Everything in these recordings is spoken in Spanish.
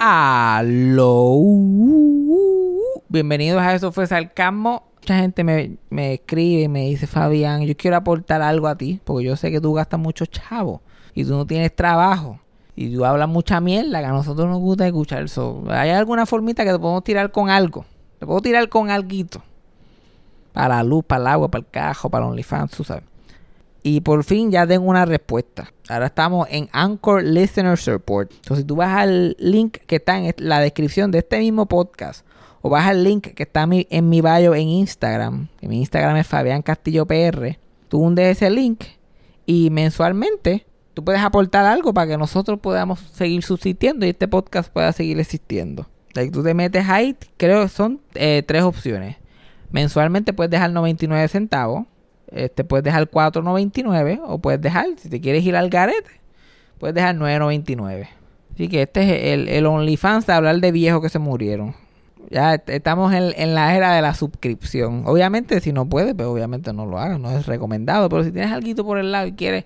Aló. Bienvenidos a Eso fue Sarcasmo. Mucha gente me, me escribe y me dice, Fabián, yo quiero aportar algo a ti, porque yo sé que tú gastas mucho chavo y tú no tienes trabajo. Y tú hablas mucha mierda que a nosotros nos gusta escuchar eso. ¿Hay alguna formita que te podemos tirar con algo? Te puedo tirar con alguito. Para la luz, para el agua, para el cajo, para el OnlyFans, tú sabes. Y por fin ya tengo una respuesta. Ahora estamos en Anchor Listener Support. Entonces, si tú vas al link que está en la descripción de este mismo podcast, o vas al link que está en mi bio en Instagram, que mi Instagram es Fabián Castillo PR, tú hundes ese link y mensualmente tú puedes aportar algo para que nosotros podamos seguir subsistiendo y este podcast pueda seguir existiendo. Like, tú te metes ahí, creo que son eh, tres opciones. Mensualmente puedes dejar 99 centavos este, puedes dejar 4.99 o puedes dejar, si te quieres ir al garete, puedes dejar 9.99. Así que este es el, el OnlyFans de hablar de viejos que se murieron. Ya estamos en, la era de la suscripción. Obviamente, si no puedes, pues obviamente no lo hagas, no es recomendado. Pero si tienes algo por el lado y quieres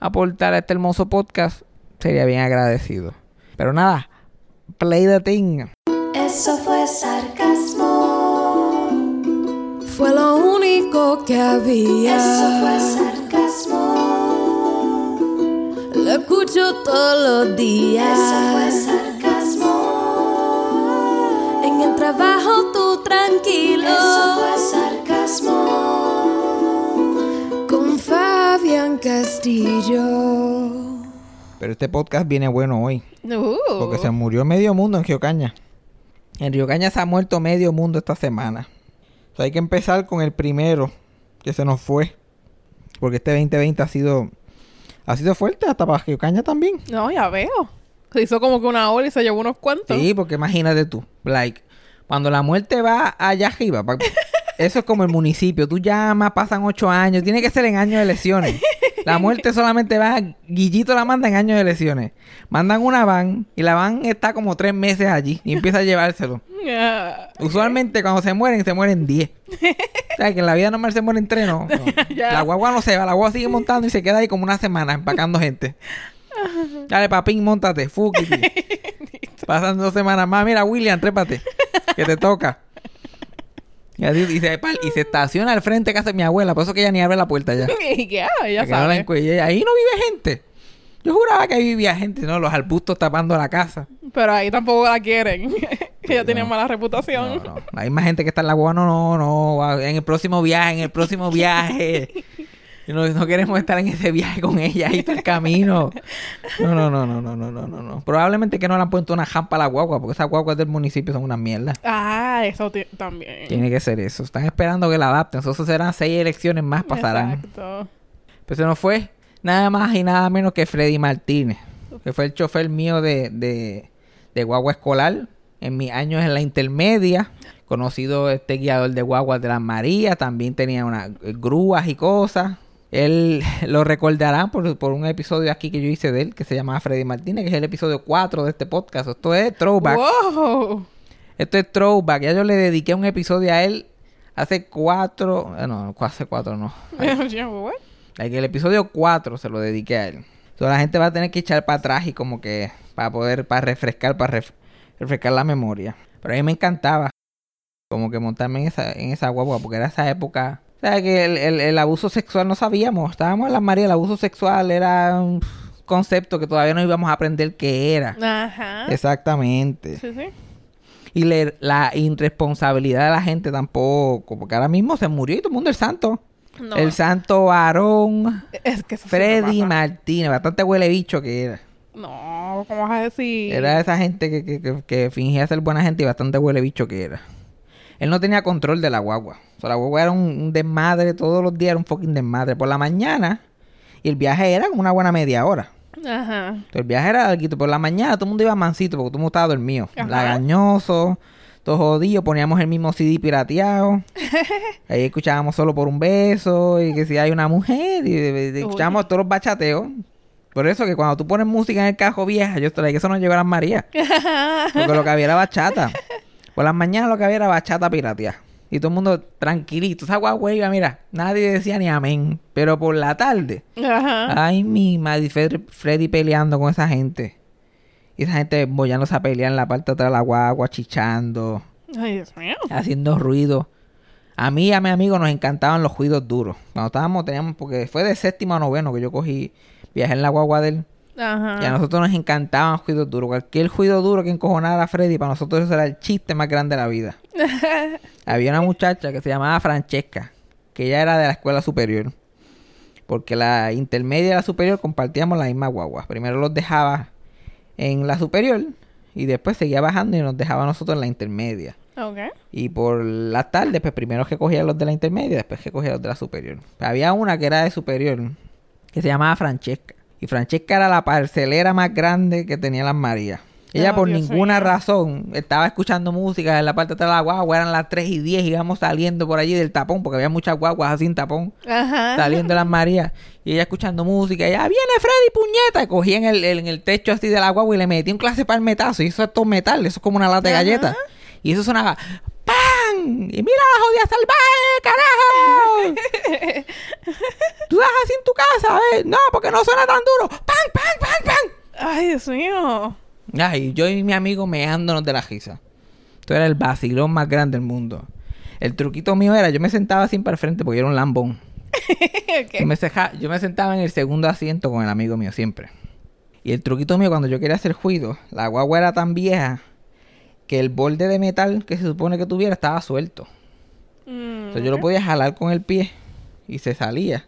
aportar a este hermoso podcast, sería bien agradecido. Pero nada, play the thing. Eso fue sarcasmo. Fue lo único que había. Eso fue sarcasmo. Lo escucho todos los días. Eso fue sarcasmo. En el trabajo tú tranquilo. Eso fue sarcasmo. Con Fabian Castillo. Pero este podcast viene bueno hoy. Porque se murió medio mundo en Río Caña. En Río Caña se ha muerto medio mundo esta semana hay que empezar con el primero que se nos fue. Porque este 2020 ha sido ha sido fuerte hasta para Caña también. No, ya veo. Se hizo como que una hora y se llevó unos cuantos. Sí, porque imagínate tú, like, cuando la muerte va allá arriba, eso es como el municipio. Tú llamas, pasan ocho años, tiene que ser en años de elecciones. La muerte solamente va, Guillito la manda en años de elecciones. Mandan una van y la van está como tres meses allí y empieza a llevárselo. Usualmente cuando se mueren, se mueren diez. o sea, que en la vida normal se mueren tres, no. La guagua no se va, la guagua sigue montando y se queda ahí como una semana empacando gente. Dale, papín, montate, fuki. Pasan dos semanas más. Mira, William, trépate. Que te toca. Y, y, se, estaciona al frente de casa de mi abuela, por eso que ella ni abre la puerta ya. ya, ya sabe. ahí no vive gente. Yo juraba que ahí vivía gente, ¿no? Los arbustos tapando la casa. Pero ahí tampoco la quieren. ella tenía mala reputación. No, no. Hay más gente que está en la guagua. No, no, no. En el próximo viaje, en el próximo viaje. No, no, queremos estar en ese viaje con ella ahí todo el camino. No, no, no, no, no, no, no, no. Probablemente que no le han puesto una jampa a la guagua, porque esas guaguas del municipio son una mierda. Ah, eso también. Tiene que ser eso. Están esperando que la adapten. Eso serán seis elecciones más pasarán. Exacto. Pero se nos fue nada más y nada menos que Freddy Martínez, que fue el chofer mío de, de, de guagua escolar en mis años en la intermedia conocido este guiador de guaguas de las Marías, también tenía unas grúas y cosas. Él lo recordará por, por, un episodio aquí que yo hice de él, que se llama Freddy Martínez, que es el episodio 4 de este podcast. Esto es throwback. Esto es throwback. Ya yo le dediqué un episodio a él hace cuatro... Eh, no, hace cuatro no. el episodio 4 se lo dediqué a él. Entonces la gente va a tener que echar para atrás y como que para poder, para refrescar, para refrescar la memoria. Pero a mí me encantaba como que montarme en esa, en esa guagua, porque era esa época o sea, que el, abuso sexual no sabíamos. Estábamos en la María, el abuso sexual era un concepto que todavía no íbamos a aprender qué era. Ajá. Exactamente. Sí, sí. Y la irresponsabilidad de la gente tampoco, porque ahora mismo se murió y todo el mundo el santo. El santo Aarón es que Freddy Martínez, bastante huele bicho que era. No, ¿cómo vas a decir? Era esa gente que, que, que fingía ser buena gente y bastante huele bicho que era. Él no tenía control de la guagua. O sea, la guagua era un, desmadre, todos los días era un fucking desmadre. Por la mañana, y el viaje era una buena media hora. Ajá. Entonces, el viaje era algo. Por la mañana todo el mundo iba mansito porque todo el mundo estaba dormido. Lagañoso, todo jodido. Poníamos el mismo CD pirateado. Ahí escuchábamos solo por un beso. Y que si hay una mujer. Y, escuchábamos todos los bachateos. Por eso que cuando tú pones música en el cajo vieja, yo estoy que eso no llegó a las Marías. Porque lo que había era bachata. Por las mañanas lo que había era bachata pirateada. Y todo el mundo tranquilito. Esa guagua mira, nadie decía ni amén. Pero por la tarde, Ajá. ay, mi madre, Freddy peleando con esa gente. Y esa gente bollándose a pelear en la parte de atrás de la guagua, chichando, Ay, Dios mío. haciendo ruido. A mí y a mi amigo nos encantaban los ruidos duros. Cuando estábamos, teníamos, porque fue de séptimo a noveno que yo cogí, viajé en la guagua de él. Ajá. Y a nosotros nos encantaban los ruidos duros. Cualquier ruido duro que encojonara a Freddy, para nosotros eso era el chiste más grande de la vida. Había una muchacha que se llamaba Francesca, que ella era de la escuela superior. Porque la intermedia y la superior compartíamos la misma guagua. Primero los dejaba en la superior y después seguía bajando y nos dejaba a nosotros en la intermedia. Ok. Y por la tarde, pues primero que cogía los de la intermedia, después que cogía los de la superior. Había una que era de superior, que se llamaba Francesca. Y Francesca era la parcelera más grande que tenía las Marías. Ella por Dios ninguna razón estaba escuchando música en la parte de atrás de la guagua, eran las 3 y 10 y íbamos saliendo por allí del tapón, porque había muchas guaguas así en tapón, Ajá. saliendo de las Marías. Y ella escuchando música, y ella, viene Freddy, puñeta, y cogía en el, en el techo así de la guagua y le metía un clase para el metazo. Y eso es todo metal, eso es como una lata de galletas. Y eso sonaba ¡Y mira la jodida salvaje, carajo! Tú das así en tu casa, ¿eh? No, porque no suena tan duro. ¡Pam, pam, pam, pam! Ay, Dios mío. Ay, yo y mi amigo meándonos de la risa. Esto era el vacilón más grande del mundo. El truquito mío era, yo me sentaba para el frente porque yo era un lambón. Yo, me yo me sentaba en el segundo asiento con el amigo mío siempre. Y el truquito mío cuando yo quería hacer juido, la guagua era tan vieja que el borde de metal que se supone que tuviera estaba suelto. Mm, Entonces yo lo podía jalar con el pie y se salía.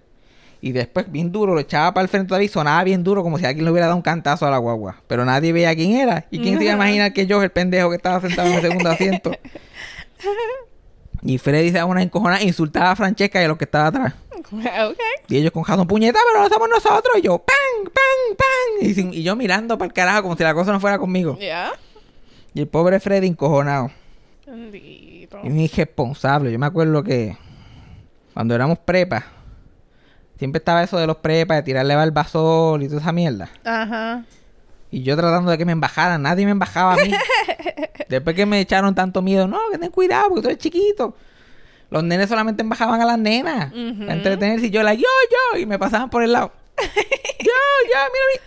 Y después, bien duro, lo echaba para el frente todavía y sonaba bien duro, como si alguien le hubiera dado un cantazo a la guagua. Pero nadie veía quién era. ¿Y quién se iba a imaginar que yo, el pendejo que estaba sentado en el segundo asiento? Y Freddy se daba una encojonada insultaba a Francesca y a los que estaba atrás. Y ellos con jazón, puñeta, pero no somos nosotros. Y yo, ¡pam, pam, pam! Y, sin- y yo mirando para el carajo como si la cosa no fuera conmigo. Ya. Y el pobre Freddy encojonado. Bendito. Un irresponsable. Yo me acuerdo que cuando éramos prepas, siempre estaba eso de los prepas, de tirarle barbasol y toda esa mierda. Ajá. Y yo tratando de que me embajaran, nadie me embajaba a mí. Después que me echaron tanto miedo, no, que ten cuidado porque tú eres chiquito. Los nenes solamente embajaban a las nenas Ujú. para entretenerse y yo, la yo, yo, y me pasaban por el lado. yo, yo, mira mí.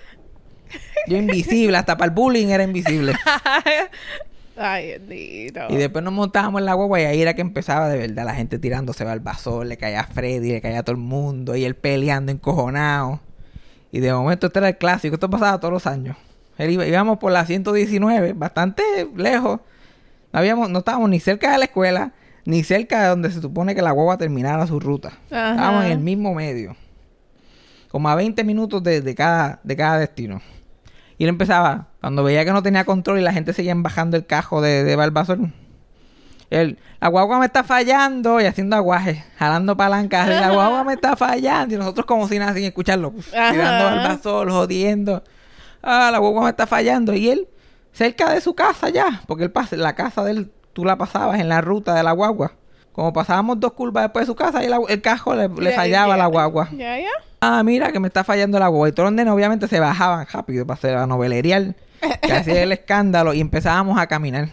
Yo invisible, hasta para el bullying era invisible. Ay, bendito. Y después nos montábamos en la guagua y ahí era que empezaba de verdad la gente tirándose al basol, le caía a Freddy, le caía a todo el mundo, y él peleando encojonado. Y de momento este era el clásico, esto pasaba todos los años. Él iba- íbamos por la 119, bastante lejos. No, habíamos, no estábamos ni cerca de la escuela, ni cerca de donde se supone que la guagua terminara su ruta. Ajá. Estábamos en el mismo medio. Como a 20 minutos de, de cada, de cada destino. Y él empezaba, cuando veía que no tenía control y la gente seguía bajando el cajo de, de Barbasol. Él, la guagua me está fallando y haciendo aguaje, jalando palancas. La guagua me está fallando. Y nosotros como si nada sin escucharlo. pues, tirando Barbasol, jodiendo. Ah, la guagua me está fallando. Y él, cerca de su casa ya, porque él pasa, la casa de él, tú la pasabas en la ruta de la guagua. Como pasábamos dos curvas después de su casa, y la- el cajo le, fallaba la guagua. Ya, ya. Ah, mira que me está fallando la guagua. Y todos los nenes obviamente se bajaban rápido para hacer la novelería que hacía el escándalo y empezábamos a caminar.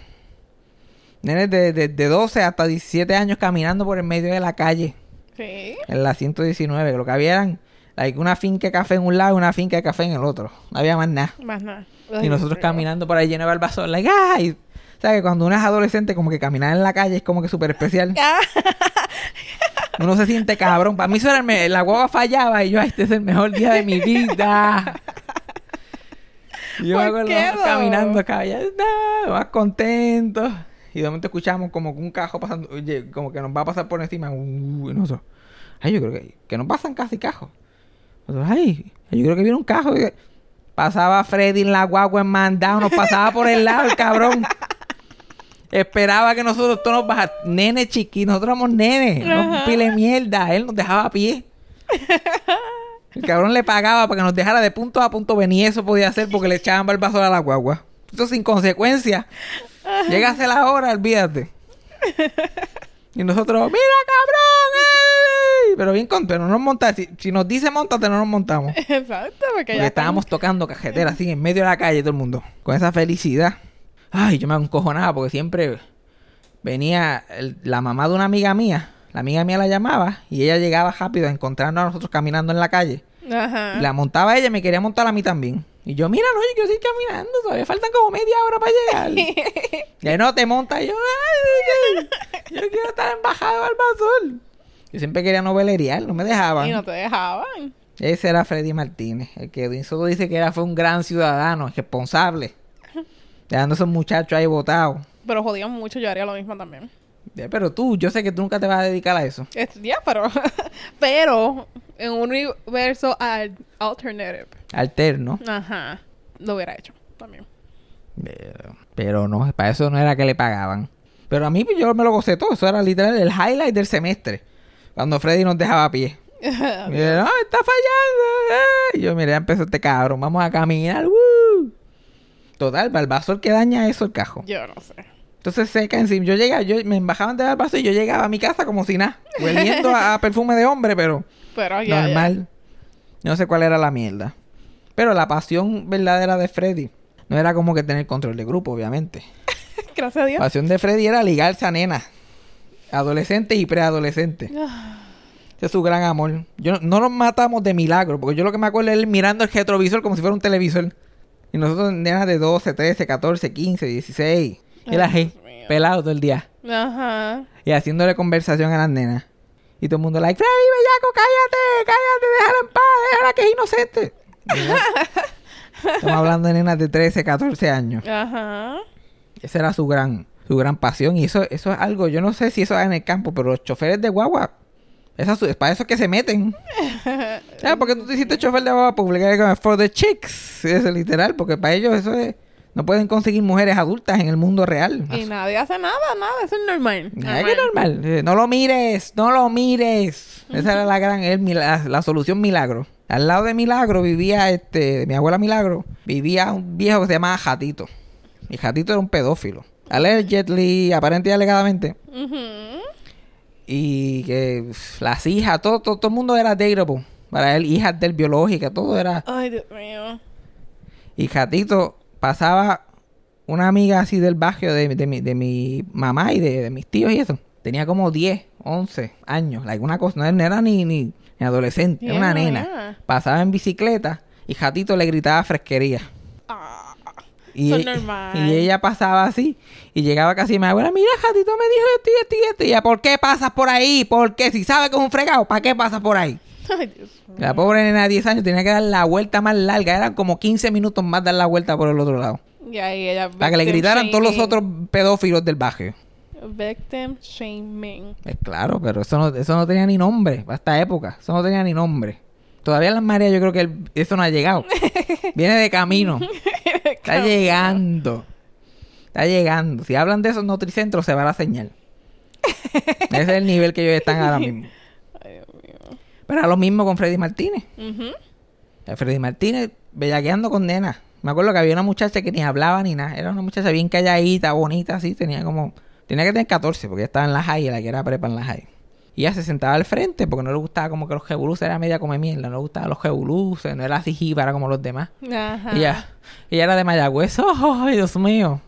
Nenes de, de, de 12 hasta 17 años caminando por el medio de la calle Sí. en la 119. que Lo que había eran like, una finca de café en un lado y una finca de café en el otro. No había más nada. Más nada. Y nosotros caminando por ahí lleno de barbazón, like, ¡ay! O sea, que cuando uno es adolescente, como que caminar en la calle es como que súper especial. Uno se siente cabrón. Para mí eso era el me- la guagua fallaba y yo, "Ay, este es el mejor día de mi vida. Y yo me ¿Por acuerdo qué, nosotros no? caminando acá, ya está, más contentos. Y de momento escuchamos como que un cajo pasando, oye, como que nos va a pasar por encima. Uh, y nosotros, ay, yo creo que, que no pasan casi cajos. Nosotros, ay, yo creo que viene un cajo. Y pasaba Freddy en la guagua en mandado, nos pasaba por el lado el cabrón. Esperaba que nosotros todos nos bajáramos. Nene chiqui, nosotros éramos nenes. No pile mierda. Él nos dejaba a pie. El cabrón le pagaba para que nos dejara de punto a punto. Venía eso podía hacer porque le echaban barbazos a la guagua. Esto sin consecuencia. Llegase la hora, olvídate. Y nosotros, mira cabrón, ¡ey! pero bien con, pero no nos montamos. Si, si nos dice montate, no nos montamos. Exacto, porque Porque ya estábamos tocando cajetera así en medio de la calle todo el mundo. Con esa felicidad. Ay, yo me encojonaba porque siempre venía el- la mamá de una amiga mía. La amiga mía la llamaba y ella llegaba rápido a encontrarnos a nosotros caminando en la calle. Ajá. Y la montaba ella y me quería montar a mí también. Y yo, mira, no, yo quiero seguir caminando, todavía faltan como media hora para llegar. y no te montas, y yo, ay, yo quiero estar embajado al basol. Yo siempre quería novelerear, no me dejaban. Y no te dejaban. Ese era Freddy Martínez, el que Edwin Soto dice que era, fue un gran ciudadano, responsable. Dejando a esos muchachos ahí botados. Pero jodían mucho, yo haría lo mismo también. Pero tú, yo sé que tú nunca te vas a dedicar a eso. Es- Ya, pero... pero en un universo al- alternative. Alterno. Ajá. Lo hubiera hecho también. Pero, pero no, para eso no era que le pagaban. Pero a mí pues, yo me lo gocé todo. Eso era literal el highlight del semestre. Cuando Freddy nos dejaba a pie. Y yo, no, está fallando. eh". Y yo, mira, ya empezó este cabrón. Vamos a caminar. ¡woo! Total, Balbazol que daña eso el cajo. Yo no sé. Entonces seca encima. Yo llegaba, yo me embajaban de Balbazol y yo llegaba a mi casa como si nada. Hueliendo a, a perfume de hombre, pero Pero ya, normal. No sé cuál era la mierda. Pero la pasión verdadera de Freddy no era como que tener control de grupo, obviamente. Gracias a Dios. La pasión de Freddy era ligarse a nenas. Adolescentes y preadolescentes. Ese es su gran amor. Yo, no- no nos matamos de milagro, porque yo lo que me acuerdo es él mirando el retrovisor como si fuera un televisor. Y nosotros, nenas de 12, 13, 14, 15, 16. Y Dios mío. pelado todo el día. Ajá. Y haciéndole conversación a las nenas. Y todo el mundo like, Freddy, bellaco, cállate, cállate, déjala en paz, déjala que es inocente. Estamos hablando de nenas de 13, 14 años. Ajá. Esa era su gran, su gran pasión. Y eso, eso es algo, yo no sé si eso es en el campo, pero los choferes de guagua, esa es para eso que se meten. Ah, porque tú te hiciste chofer de guagua pública for the chicks. Es literal, porque para ellos eso es. No pueden conseguir mujeres adultas en el mundo real. Y nadie hace nada, nada. Eso es normal. Nada que normal. Eh, No lo mires, no lo mires. Esa era la gran, el mila- la, solución milagro. Al lado de Milagro vivía este, mi abuela Milagro, vivía un viejo que se llamaba Jatito. Y Jatito era un pedófilo. Allegedly, aparente y alegadamente. Ujú. Y que las hijas, todo, todo, todo el mundo era dateable. Para él, hijas del biológica, todo era. Ay, Dios mío. Y Jatito pasaba una amiga así del barrio de, de mi, de mi mamá y de, de mis tíos y eso. Tenía como 10, 11 años. Like una cosa, no era- no era ni, ni, ni adolescente, era una nena. yeah. Pasaba en bicicleta y Jatito le gritaba fresquería. Y, e- normal. y ella pasaba así y llegaba casi y me abuela, mira, Jatito me dijo esto y esto y esto. Y ella, ¿por qué pasas por ahí? ¿Por qué? Si sabe que es un fregado, ¿para qué pasas por ahí? Ay, Dios mío. La pobre nena de 10 años tenía que dar la vuelta más larga. Eran como 15 minutos más dar la vuelta por el otro lado. Y ahí ella. Para que le gritaran todos los otros pedófilos del barrio. Victim shaming. Es claro, pero eso no, eso no tenía ni nombre para esta época. Eso no tenía ni nombre. Todavía las mareas yo creo que el- eso no ha llegado. Viene de camino. Está llegando. Está llegando. Si hablan de esos nutricentros se va la señal. Ese es el nivel que ellos están ahora mismo. Ay, Dios mío. Pero era lo mismo con Freddy Martínez. El Freddy Martínez bellaqueando con nenas. Me acuerdo que había una muchacha que ni hablaba ni nada. Era una muchacha bien calladita, bonita, así. Tenía como... Tenía que tener 14 porque estaba en la high, la que era prepa en la high. Y ella se sentaba al frente porque no le gustaba como que los jebuluses era media come mierda. No le gustaban los jebuluses, no era así jíbara como los demás. Ajá. Y ella, ella era de Mayagüez. ¡Oh, ay, Dios mío!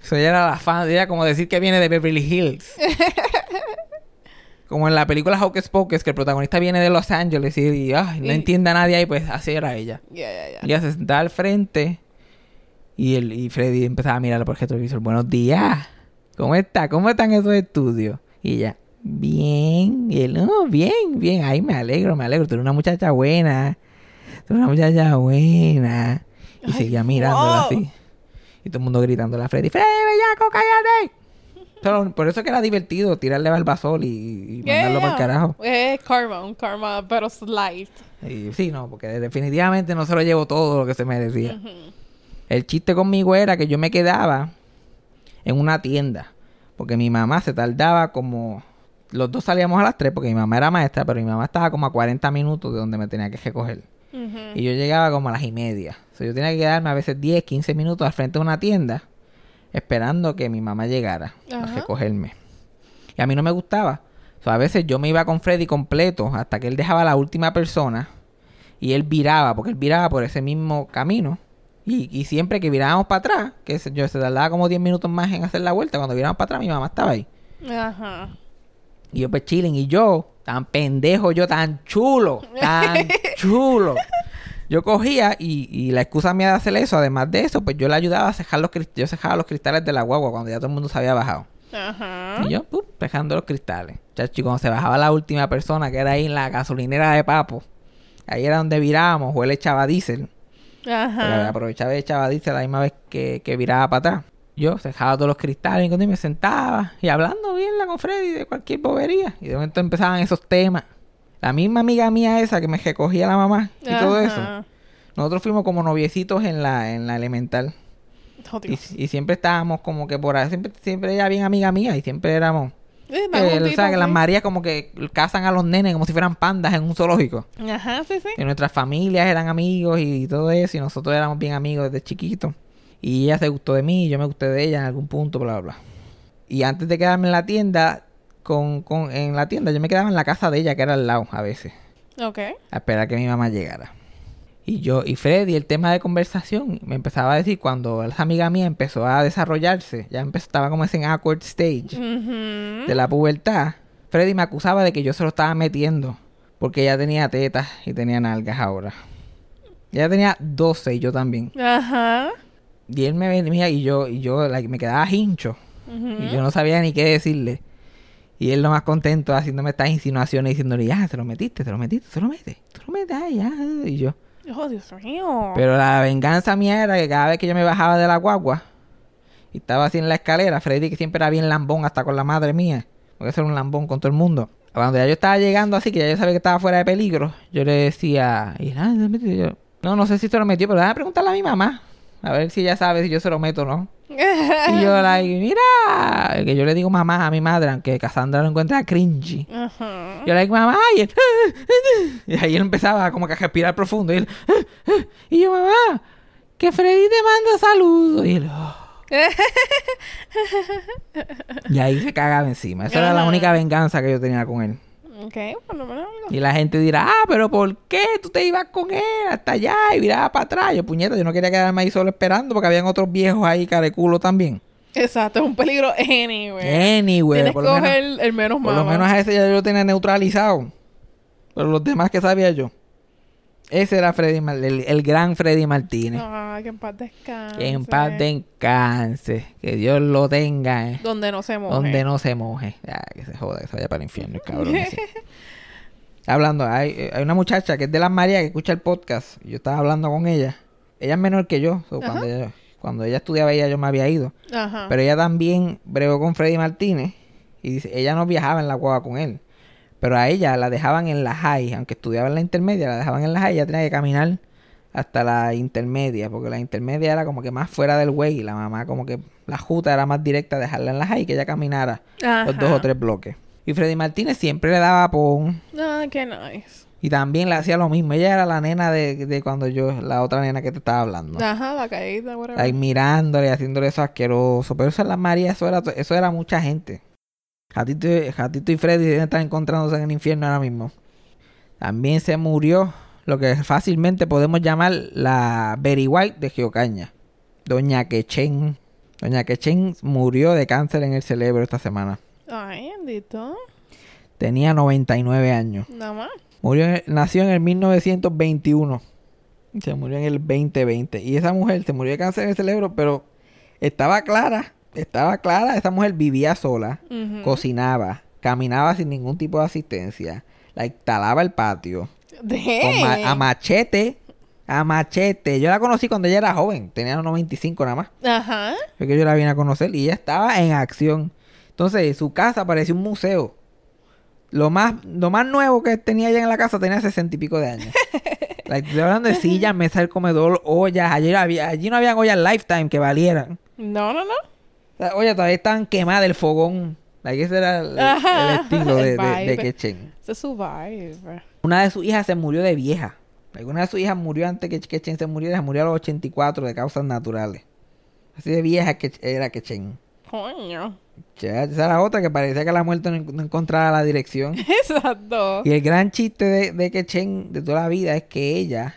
Eso ella era la fan. Ella como decir que viene de Beverly Hills. como en la película Hocus Pocus, que el protagonista viene de Los Ángeles y, no entiende a nadie ahí, pues así era ella. Ya, ya, ya. Ella se sentaba al frente y, el, y Freddy empezaba a mirarlo por el retrovisor. Buenos días. ¿Cómo está? ¿Cómo están esos estudios? Y ella, bien. Y él, no, bien, bien. Ay, me alegro, me alegro. Tú eres una muchacha buena. Tú eres una muchacha buena. Y Ay, seguía mirándola wow. así. Y todo el mundo gritándole a Freddy, Freddy, bellaco, cállate. Pero por eso que era divertido tirarle barbasol y, y Yeah, mandarlo para yeah. el carajo. Es karma, un karma, pero slight. Y sí, no, porque definitivamente no se lo llevó todo lo que se merecía. El chiste conmigo era que yo me quedaba en una tienda. Porque mi mamá se tardaba como... Los dos salíamos a las 3 porque mi mamá era maestra, pero mi mamá estaba como a 40 minutos de donde me tenía que recoger. Y yo llegaba como a las y media. O sea, yo tenía que quedarme a veces 10, 15 minutos al frente de una tienda esperando que mi mamá llegara a recogerme. Y a mí no me gustaba. O sea, a veces yo me iba con Freddy completo hasta que él dejaba a la última persona y él viraba, porque él viraba por ese mismo camino. Y, y siempre que virábamos para atrás, que se, yo se tardaba como 10 minutos más en hacer la vuelta, cuando virábamos para atrás mi mamá estaba ahí. Ajá. Y yo pues chilling. Y yo, tan pendejo, yo tan chulo, tan chulo. yo cogía y, y la excusa mía de hacer eso, además de eso, pues yo le ayudaba a cejar los cristales. Yo cejaba los cristales de la guagua cuando ya todo el mundo se había bajado. Ajá. Y yo, pum, cejando los cristales. Chacho, y cuando se bajaba la última persona, que era ahí en la gasolinera de Papo, ahí era donde virábamos, o él echaba diésel. Pero Ajá. aprovechaba y echaba diésel la misma vez que, que viraba para atrás. Yo cejaba todos los cristales y me sentaba y hablando bien la con Freddy de cualquier bobería. Y de momento empezaban esos temas. La misma amiga mía esa que me recogía la mamá y todo eso. Nosotros fuimos como noviecitos en la, en la elemental. Oh, Y, siempre estábamos como que por ahí. Siempre, siempre ella bien amiga mía y siempre éramos. Eh, eh, o sea, que las. Marías como que cazan a los nenes como si fueran pandas en un zoológico. Ajá, sí, sí. Y nuestras familias eran amigos y todo eso. Y nosotros éramos bien amigos desde chiquitos. Y ella se gustó de mí, yo me gusté de ella en algún punto, bla, bla, bla. Y antes de quedarme en la tienda, con, con, en la tienda, yo me quedaba en la casa de ella, que era al lado a veces, Ok. a esperar que mi mamá llegara. Y yo, y Freddy, el tema de conversación, me empezaba a decir cuando esa amiga mía empezó a desarrollarse, ya estaba como ese awkward stage de la pubertad, Freddy me acusaba de que yo se lo estaba metiendo porque ella tenía tetas y tenía nalgas ahora. Ella tenía 12 y yo también. Ajá. Y él me venía y yo, y yo like, me quedaba hincho. Y yo no sabía ni qué decirle. Y él lo más contento haciéndome estas insinuaciones diciéndole, ya, te lo metiste, te lo metiste, te lo metes, te lo metes, ay, ya. Y yo. Oh, Dios mío. Pero la venganza mía era que cada vez que yo me bajaba de la guagua y estaba así en la escalera, Freddy, que siempre era bien lambón hasta con la madre mía, porque eso era un lambón con todo el mundo. Cuando ya yo estaba llegando así, que ya yo sabía que estaba fuera de peligro, yo le decía, y nada, se lo metió?" Y yo, no, no sé si se lo metió, pero déjame preguntarle a mi mamá, a ver si ella sabe si yo se lo meto o no. Y yo, like, mira, que yo le digo mamá a mi madre, aunque Cassandra lo encuentra cringy. Ajá. Yo le digo, mamá, y él, y ahí él empezaba como que a respirar profundo. Y él, y yo, mamá, que Freddy te manda saludos. Y él, "Oh". Y ahí se cagaba encima. Esa era la única venganza que yo tenía con él. Ok, por lo menos algo. Y la gente dirá, ah, pero ¿por qué tú te ibas con él hasta allá y virabas para atrás? Yo, puñeta, yo no quería quedarme ahí solo esperando porque habían otros viejos ahí careculo también. Exacto, es un peligro anyway. Anyway, Tienes por que menos. coger el, menos Por lo malo. menos a ese ya yo lo tenía neutralizado. Pero los demás que sabía yo. Ese era Freddy el, el gran Freddy Martínez. Ah, que en paz descanse. que en paz descanse. Que Dios lo tenga. eh, Donde no se moje. donde no se moje. Ya, que se joda, que se vaya para el infierno, el cabrón. hablando, hay, hay una muchacha que es de las Marías que escucha el podcast. Yo estaba hablando con ella. Ella es menor que yo. so, cuando, ella, cuando ella estudiaba, ella yo me había ido. Ajá. Pero ella también bregó con Freddy Martínez y dice, ella no viajaba en la guagua con él. Pero a ella la dejaban en la high, aunque estudiaba en la intermedia, la dejaban en la high, ella tenía que caminar hasta la intermedia, porque la intermedia era como que más fuera del way y la mamá como que la juta era más directa dejarla en la high y que ella caminara los dos o tres bloques. Y Freddy Martínez siempre le daba pon Ah, qué nice. y también le hacía lo mismo. Ella era la nena de, de cuando yo, la otra nena que te estaba hablando. Ajá, la caída, whatever. Like, mirándole, haciéndole eso asqueroso. Pero eso en la María, eso era, eso era mucha gente. Jatito, y- Jatito y Freddy deben estar encontrándose en el infierno ahora mismo. También se murió lo que fácilmente podemos llamar la Berry White de Geocaña. Doña Quechen. Doña Quechen murió de cáncer en el cerebro esta semana. Ay, bendito. Tenía 99 años. Nada más. Murió en nació en el 1921. Y Se murió en el 2020. Y esa mujer se murió de cáncer en el cerebro, pero estaba clara. Estaba clara. Esa mujer vivía sola. Cocinaba. Caminaba sin ningún tipo de asistencia. La instalaba el patio. Con ma- a machete. A machete. Yo la conocí cuando ella era joven. Tenía 95 nada más. Ajá. Fue que yo la vine a conocer y ella estaba en acción. Entonces, su casa parecía un museo. Lo más, lo más nuevo que tenía ella en la casa tenía sesenta y pico de años. Like, estoy hablando de sillas, mesa del comedor, ollas. Allí, había, allí no habían ollas Lifetime que valieran. No, no, no. O sea, ollas todavía estaban quemadas del fogón. Like, ese era el, el estilo de, el de, de. Ese es su vibe. Una de sus hijas se murió de vieja. Like, una de sus hijas murió antes que Quechen se muriera. Murió a los 84 de causas naturales. Así de vieja que era Quechen. Coño. Ya, esa era otra que parecía que la muerte no, no encontraba la dirección. Exacto. Y el gran chiste de, de Quechen de toda la vida es que ella,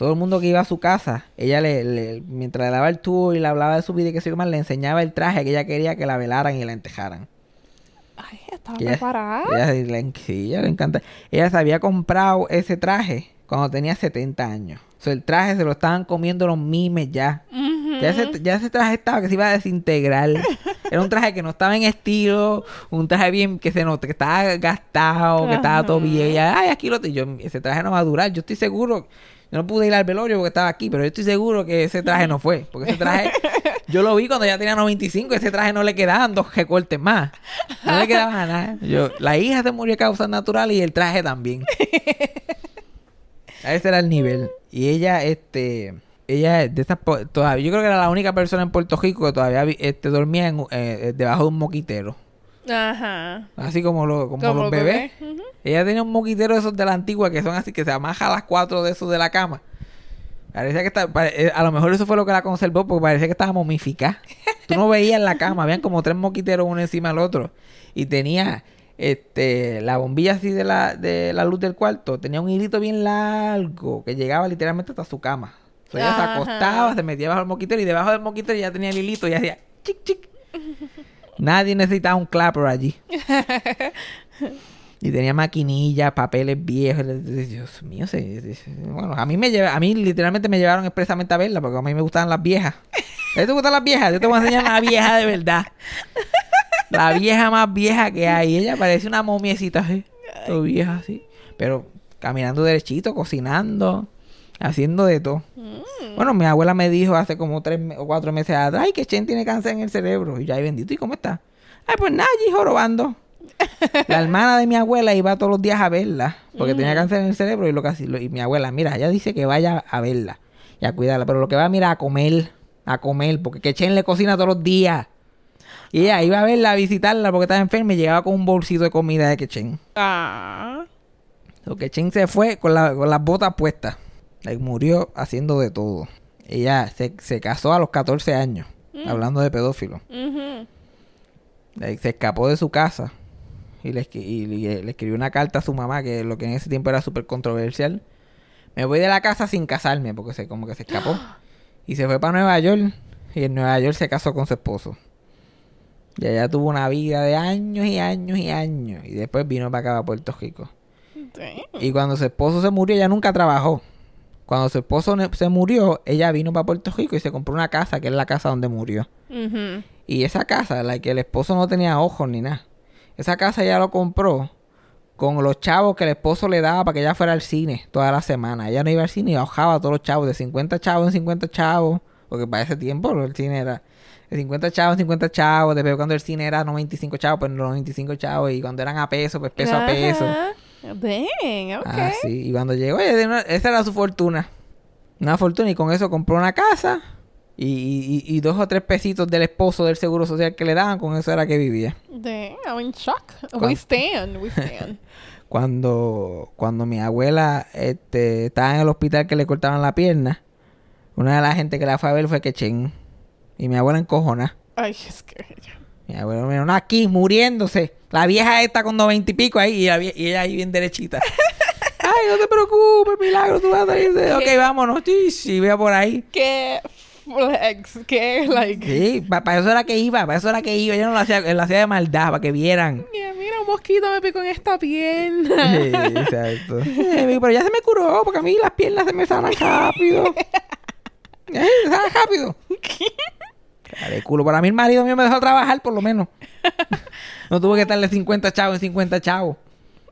todo el mundo que iba a su casa, ella le, le- mientras le daba el tour y le hablaba de su vida y que se más, le enseñaba el traje que ella quería que la velaran y la entejaran. Ay, estaba ella- preparada. Ella, le, sí, ella le encanta. Ella se había comprado ese traje cuando tenía 70 años. O sea, el traje se lo estaban comiendo los mimes ya. Ya ese, ya ese traje estaba que se iba a desintegrar. Era un traje que no estaba en estilo, un traje bien que se nota que estaba gastado, que estaba todo bien. Y ay, aquí lo tengo. Yo, ese traje no va a durar. Yo estoy seguro. Yo no pude ir al velorio porque estaba aquí, pero yo estoy seguro que ese traje no fue. Porque ese traje, yo lo vi cuando ya tenía 95, ese traje no le quedaban dos recortes más. No le quedaba nada. Yo, la hija se murió de causas naturales y el traje también. A ese era el nivel. Y ella, este, ella de estas todavía, yo creo que era la única persona en Puerto Rico que todavía este, dormía en, eh, debajo de un moquitero. Ajá. Así como, lo- como, Como los bebés. Ella tenía un moquitero de esos de la antigua que son así que se amaja a las cuatro de esos de la cama. Parecía que está, eh, a lo mejor eso fue lo que la conservó porque parecía que estaba momificada. Tú no veías en la cama, habían como tres moquiteros uno encima del otro. Y tenía este la bombilla así de la, de la luz del cuarto, tenía un hilito bien largo que llegaba literalmente hasta su cama. O sea, ella se acostaba, se metía bajo el moquitero y debajo del moquitero ya tenía el hilito y hacía chic chic. Nadie necesitaba un clapper allí. Y tenía maquinillas, papeles viejos. Dios mío, se- bueno, a mí me lleva, a mí literalmente me llevaron expresamente a verla porque a mí me gustaban las viejas. ¿A ti te gustan las viejas? Yo te voy a enseñar una vieja de verdad. La vieja más vieja que hay. Ella parece una momiecita así. Todo vieja así. Pero caminando derechito, cocinando, haciendo de todo. Bueno, mi abuela me dijo hace como tres o cuatro meses atrás, ay, que Chen tiene cáncer en el cerebro. Y yo, ay, bendito, ¿y cómo está? Ay, pues nada, allí jorobando. La hermana de mi abuela iba todos los días a verla, porque tenía cáncer en el cerebro y lo que así, lo- y mi abuela, mira, ella dice que vaya a verla y a cuidarla, pero lo que va, mira, a comer, a comer, porque que Chen le cocina todos los días. Y ella iba a verla, a visitarla porque estaba enferma y llegaba con un bolsito de comida de Quechen. Ah. Lo que Chen se fue con, la- con las botas puestas. Like, murió haciendo de todo. Ella se, se casó a los 14 años, hablando de pedófilo. Se escapó de su casa y le, y escribió una carta a su mamá, que lo que en ese tiempo era súper controversial. Me voy de la casa sin casarme, porque se, como que se escapó. Y se fue para Nueva York. Y en Nueva York se casó con su esposo. Y ella tuvo una vida de años y años y años. Y después vino para acá, para Puerto Rico. Y cuando su esposo se murió, ella nunca trabajó. Cuando su esposo se murió, ella vino para Puerto Rico y se compró una casa, que es la casa donde murió. Y esa casa, la que el esposo no tenía ojos ni nada. Esa casa ella lo compró con los chavos que el esposo le daba para que ella fuera al cine toda la semana. Ella no iba al cine y ahojaba a todos los chavos, de 50 chavos en 50 chavos. Porque para ese tiempo el cine era de 50 chavos en 50 chavos. Después cuando el cine era 95 chavos, pues 95 chavos. Y cuando eran a peso, pues peso a peso. Dang, ok. Ah, sí. Y cuando llegó, esa era su fortuna. Una fortuna. Y con eso compró una casa. Y, y- y dos o tres pesitos del esposo del seguro social que le daban. Con eso era que vivía. Damn, I'm in shock. Cuan- We stand, we stand. Cuando, cuando mi abuela este, estaba en el hospital que le cortaban la pierna. Una de las gente que la fue a ver fue Quechen. Y mi abuela encojona. Ay, es que... Mi abuela me dijo, aquí, muriéndose. La vieja esta con noventa y pico ahí. Y, la vie- y ella ahí bien derechita. Ay, no te preocupes, milagro, tú vas a salir de... Ok, vámonos. Sí, sí, vea por ahí. Qué flex, qué, like... Sí, para eso era que iba, para eso era que iba. Ella no lo hacía, lo hacía de maldad, para que vieran. Mira, mira, un mosquito me picó en esta pierna. Sí, exacto. Eh, pero ya se me curó, porque a mí las piernas se me sanan rápido. Eh, se sanan rápido. Cara de culo. Para mí el marido mío me dejó trabajar, por lo menos. No tuve que estarle 50 chavos en 50 chavos.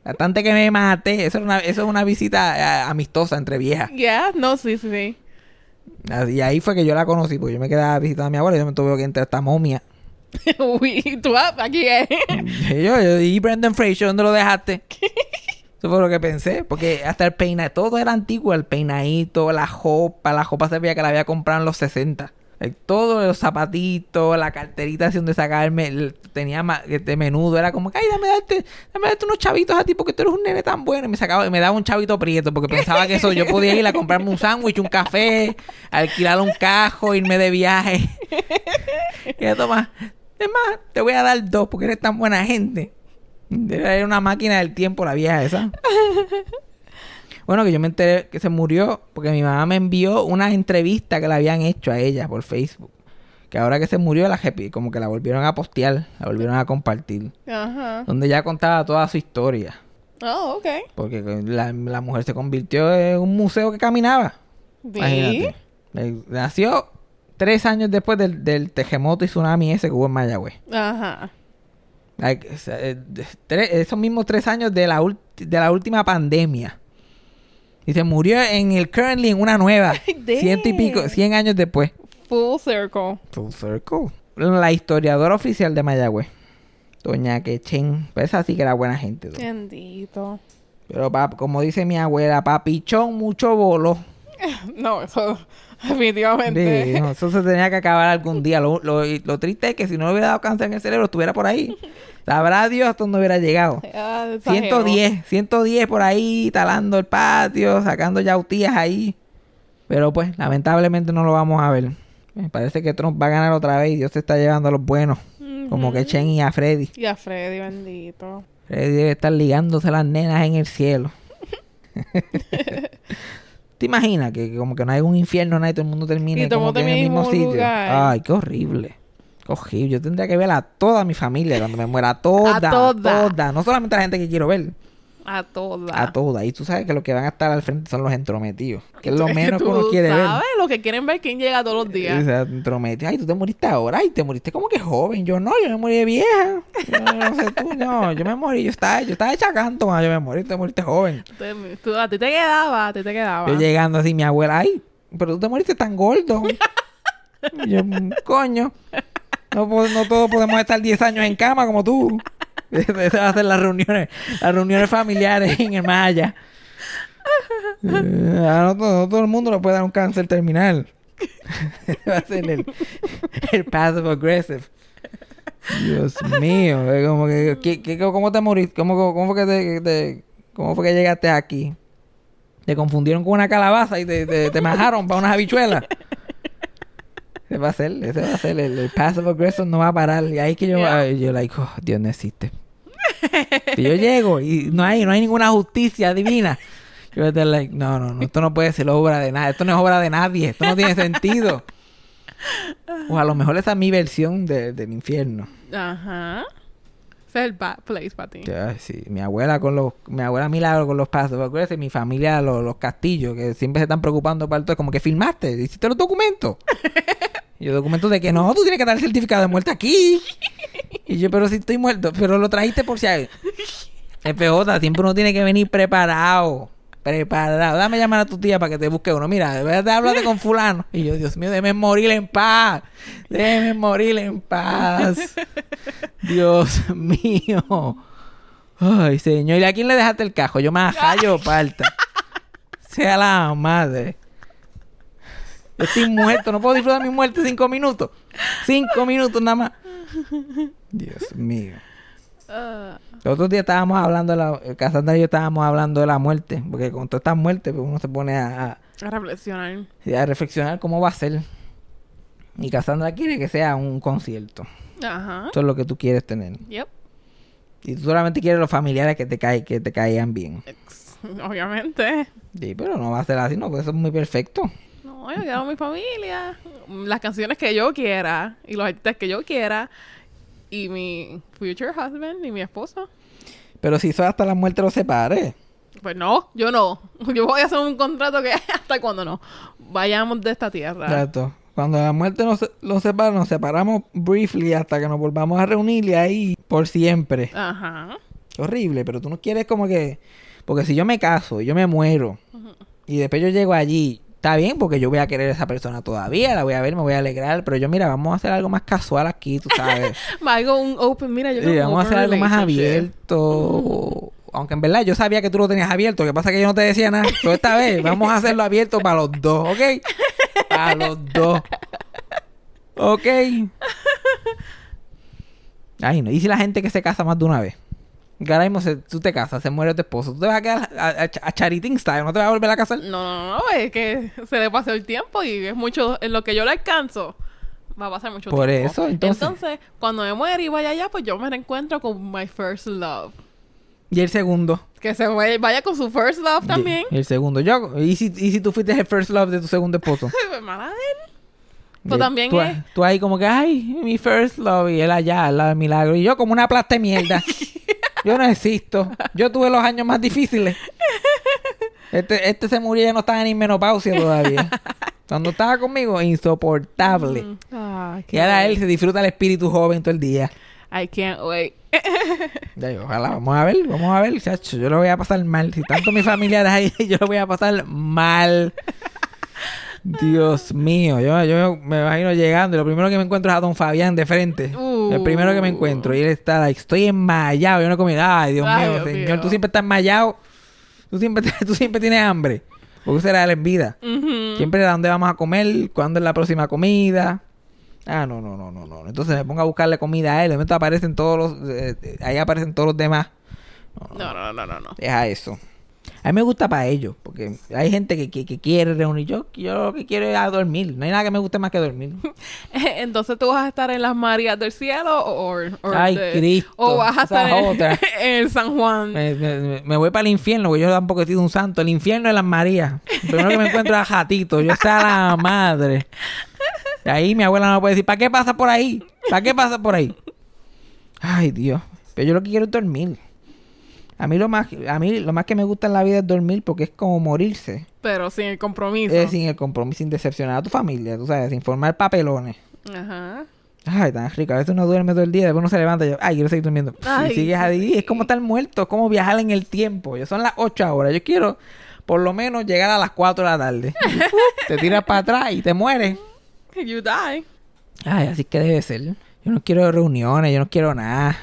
Bastante que me maté. Eso, era una, eso es una visita eh, amistosa entre viejas. Yeah, no, sí, sí, sí. Y ahí fue que yo la conocí, porque yo me quedaba visitando a mi abuela y yo me tuve que entrar esta momia. Uy, tú ah, aquí es. Y yo, yo, ¿y Brendan Fraser dónde lo dejaste? Eso fue lo que pensé, porque hasta el peinado, todo era antiguo, el peinadito, la jopa, la jopa se veía que la había comprado en los 60. El- todo, los zapatitos, la carterita así donde sacarme, tenía ma- este menudo, era como ay, dame darte, dame darte unos chavitos a ti porque tú eres un nene tan bueno. Y me sacaba, me daba un chavito prieto porque pensaba que eso, yo podía ir a comprarme un sándwich, un café, alquilar un cajo, irme de viaje. Y yo, toma, es más, te voy a dar dos porque eres tan buena gente. Era una máquina del tiempo la vieja esa. Bueno, que yo me enteré que se murió porque mi mamá me envió una entrevista que le habían hecho a ella por Facebook. Que ahora que se murió, la repi- como que la volvieron a postear, la volvieron a compartir. Ajá. Donde ella contaba toda su historia. Oh, ok. Porque la, la mujer se convirtió en un museo que caminaba. Sí. Imagínate. Eh, Nació tres años después del, del terremoto y tsunami ese que hubo en Mayagüez. Ajá. Like, eh, tres- esos mismos tres años de la, de la última pandemia. Y se murió en el currently en una nueva. Ciento y pico, dang. cien años después. Full circle. Full circle. La historiadora oficial de Mayagüez. Doña Quechen. Pues esa sí que era buena gente. doña. Bendito. Pero pap- como dice mi abuela, papichón, mucho bolo. No, eso definitivamente. Sí, no, eso se tenía que acabar algún día. Lo, lo- y lo triste es que si no le hubiera dado cáncer en el cerebro, estuviera por ahí. Sabrá Dios hasta dónde hubiera llegado. Ah, exagero. 110, 110 por ahí, talando el patio, sacando yautías ahí. Pero pues, lamentablemente no lo vamos a ver. Me parece que Trump va a ganar otra vez y Dios se está llevando a los buenos. Como que Chen y a Freddy. Y a Freddy, bendito. Freddy debe estar ligándose las nenas en el cielo. ¿Te imaginas que como que no hay un infierno, nada y todo el mundo todo el como que en el mismo mismo sitio? lugar. Ay, qué horrible. Qué horrible. Yo tendría que ver a toda mi familia cuando me muera. A toda, A toda. toda. No solamente a la gente que quiero ver. A todas. A toda. Y tú sabes que los que van a estar al frente son los entrometidos. Que es lo menos que uno quiere ver. sabes lo que quieren ver quién llega todos los días. O sea, entrometidos. Ay, tú te moriste ahora. Ay, te moriste como que joven. Yo no, yo me morí de vieja. Yo no sé tú, no. Yo me morí. Yo estaba, yo estaba hecha canto yo me morí. Te moriste joven. Tú- a ti te quedaba, a ti te quedaba. Yo llegando así, mi abuela, ay, pero tú te moriste tan gordo. Yo, "Mm, coño, no, no todos podemos estar 10 años en cama como tú. Esas van a ser las reuniones, las reuniones familiares en el Maya. Eh, no, todo, el mundo le puede dar un cáncer terminal. Va a ser el, el passive aggressive. Dios mío, como que, ¿qué- qué- ¿cómo te moriste? ¿Cómo, fue que te, te- fue que llegaste aquí? Te confundieron con una calabaza y te, te, te majaron para unas habichuelas. Ese va a ser, ese va a ser el, el passive aggressive no va a parar. Y ahí que yo, Yeah. ay, yo like, oh, Dios no existe. Si yo llego y no hay, no hay ninguna justicia divina. Yo voy a estar like, no, no, no, esto no puede ser obra de nada, esto no es obra de nadie, esto no tiene sentido. O a lo mejor esa es mi versión de- del infierno. Ajá. Ese es el bad place para ti. Sí, mi abuela con los, mi abuela Milagro con los pasos, acuérdate, mi familia los, los castillos, que siempre se están preocupando para todo, como que filmaste, hiciste los documentos. y yo documentos de que no, tú tienes que dar el certificado de muerte aquí. y yo, pero si estoy muerto, pero lo trajiste por si hay. FJ, siempre uno tiene que venir preparado. Preparado. Dame llamar a tu tía para que te busque uno. Mira, de verdad, háblate con fulano. Y yo, Dios mío, déjeme morir en paz. Déjeme morir en paz. Dios mío. Ay, señor. ¿Y a quién le dejaste el cajo? Yo me hallo parta. Sea la madre. Yo estoy muerto. No puedo disfrutar mi muerte cinco minutos. Cinco minutos nada más. Dios mío. Ah, Los otros días estábamos hablando, de la, Cassandra y yo estábamos hablando de la muerte. Porque con todas estas muertes, pues uno se pone a, a reflexionar. a, reflexionar cómo va a ser. Y Cassandra quiere que sea un concierto. Ajá. Eso es lo que tú quieres tener. Yep. Y tú solamente quieres los familiares que te, caen que te caigan bien. Ex- Obviamente. Sí, pero no va a ser así, no, pues eso es muy perfecto. No, yo quiero a mi familia. Las canciones que yo quiera. Y los artistas que yo quiera. Y mi future husband y mi esposo. Pero si eso hasta la muerte lo separe. Pues no, yo no. Yo voy a hacer un contrato que hasta cuando no. Vayamos de esta tierra. Exacto. Cuando la muerte nos, nos separa, nos separamos briefly hasta que nos volvamos a reunir y ahí por siempre. Ajá. Horrible, pero tú no quieres como que... Porque si yo me caso, yo me muero y después yo llego allí, está bien porque yo voy a querer a esa persona todavía, la voy a ver, me voy a alegrar, pero yo mira, vamos a hacer algo más casual aquí, tú sabes. Algo un open, mira, yo creo vamos a hacer algo más abierto. Aunque en verdad yo sabía que tú lo tenías abierto, que pasa que yo no te decía nada. Pero esta vez vamos a hacerlo abierto para los dos, ¿ok? Para los dos. ¿Ok? Ay, no. ¿Y si la gente que se casa más de una vez? Que ahora mismo se- tú te casas, se muere tu esposo. Tú te vas a quedar a, a, a style, no te vas a volver a casar. No, no, no, es que se le pasó el tiempo y es mucho, en lo que yo le alcanzo, va a pasar mucho Por tiempo. eso, entonces. cuando me muera y vaya allá, pues yo me reencuentro con my first love. Y el segundo. Que se vaya, con su first love también. Y el segundo. Yo, ¿y, si, ¿Y si tú fuiste el first love de tu segundo esposo? Hermana de él. Pues también tú, es- tú ahí como que, ay, mi first love, y él allá, al lado milagro. Y yo como una plasta de mierda. Yo no existo. Yo tuve los años más difíciles. Este, este se murió y ya no estaba ni en menopausia todavía. Cuando estaba conmigo, insoportable. Ay, Y ahora él se disfruta el espíritu joven todo el día. I can't wait. Ya, ojalá, vamos a ver, vamos a ver, chacho. Yo lo voy a pasar mal. Si tanto mis familiares ahí, yo lo voy a pasar mal. Dios mío, yo, yo me imagino llegando y lo primero que me encuentro es a don Fabián de frente. El primero que me encuentro. Y él está, like, estoy enmayado, yo no he comido. Ay, Dios Ay, mío, Dios señor, mío. tú siempre estás enmayado. Tú siempre, tú siempre tienes hambre. Porque será la envidia. Ujú. Siempre a dónde vamos a comer, cuándo es la próxima comida. Ah, no, no, no, no, no. Entonces me pongo a buscarle comida a él. De momento aparecen todos los... eh, eh, ahí aparecen todos los demás. No, no, no, no, no. Deja eso. A mí me gusta para ellos. Porque hay gente que, que, que quiere reunir. Yo, yo lo que quiero es a dormir. No hay nada que me guste más que dormir. Entonces tú vas a estar en las Marías del Cielo o, Ay, Cristo. o vas a estar en, el San Juan. Me, me- me voy para el infierno. Porque yo tampoco he sido un santo. El infierno de las Marías. Lo primero que me encuentro es a Jatito. Yo está la madre. Y ahí mi abuela no me puede decir, ¿para qué pasa por ahí? ¿Para qué pasa por ahí? Ay, Dios. Pero yo lo que quiero es dormir. A mí lo más, a mí lo más que me gusta en la vida es dormir porque es como morirse. Pero sin el compromiso. Es sin el compromiso, sin decepcionar a tu familia, tú sabes, sin formar papelones. Ajá. Ay, tan rico. A veces uno duerme todo el día, después uno se levanta y yo, ay, quiero seguir durmiendo. Ay, y sigues ahí. Es como estar muerto, es como viajar en el tiempo. Ya son las 8 horas. Yo quiero por lo menos llegar a las 4 de la tarde. te tiras para atrás y te mueres. You die. Ay, así que debe ser. Yo no quiero reuniones, yo no quiero nada.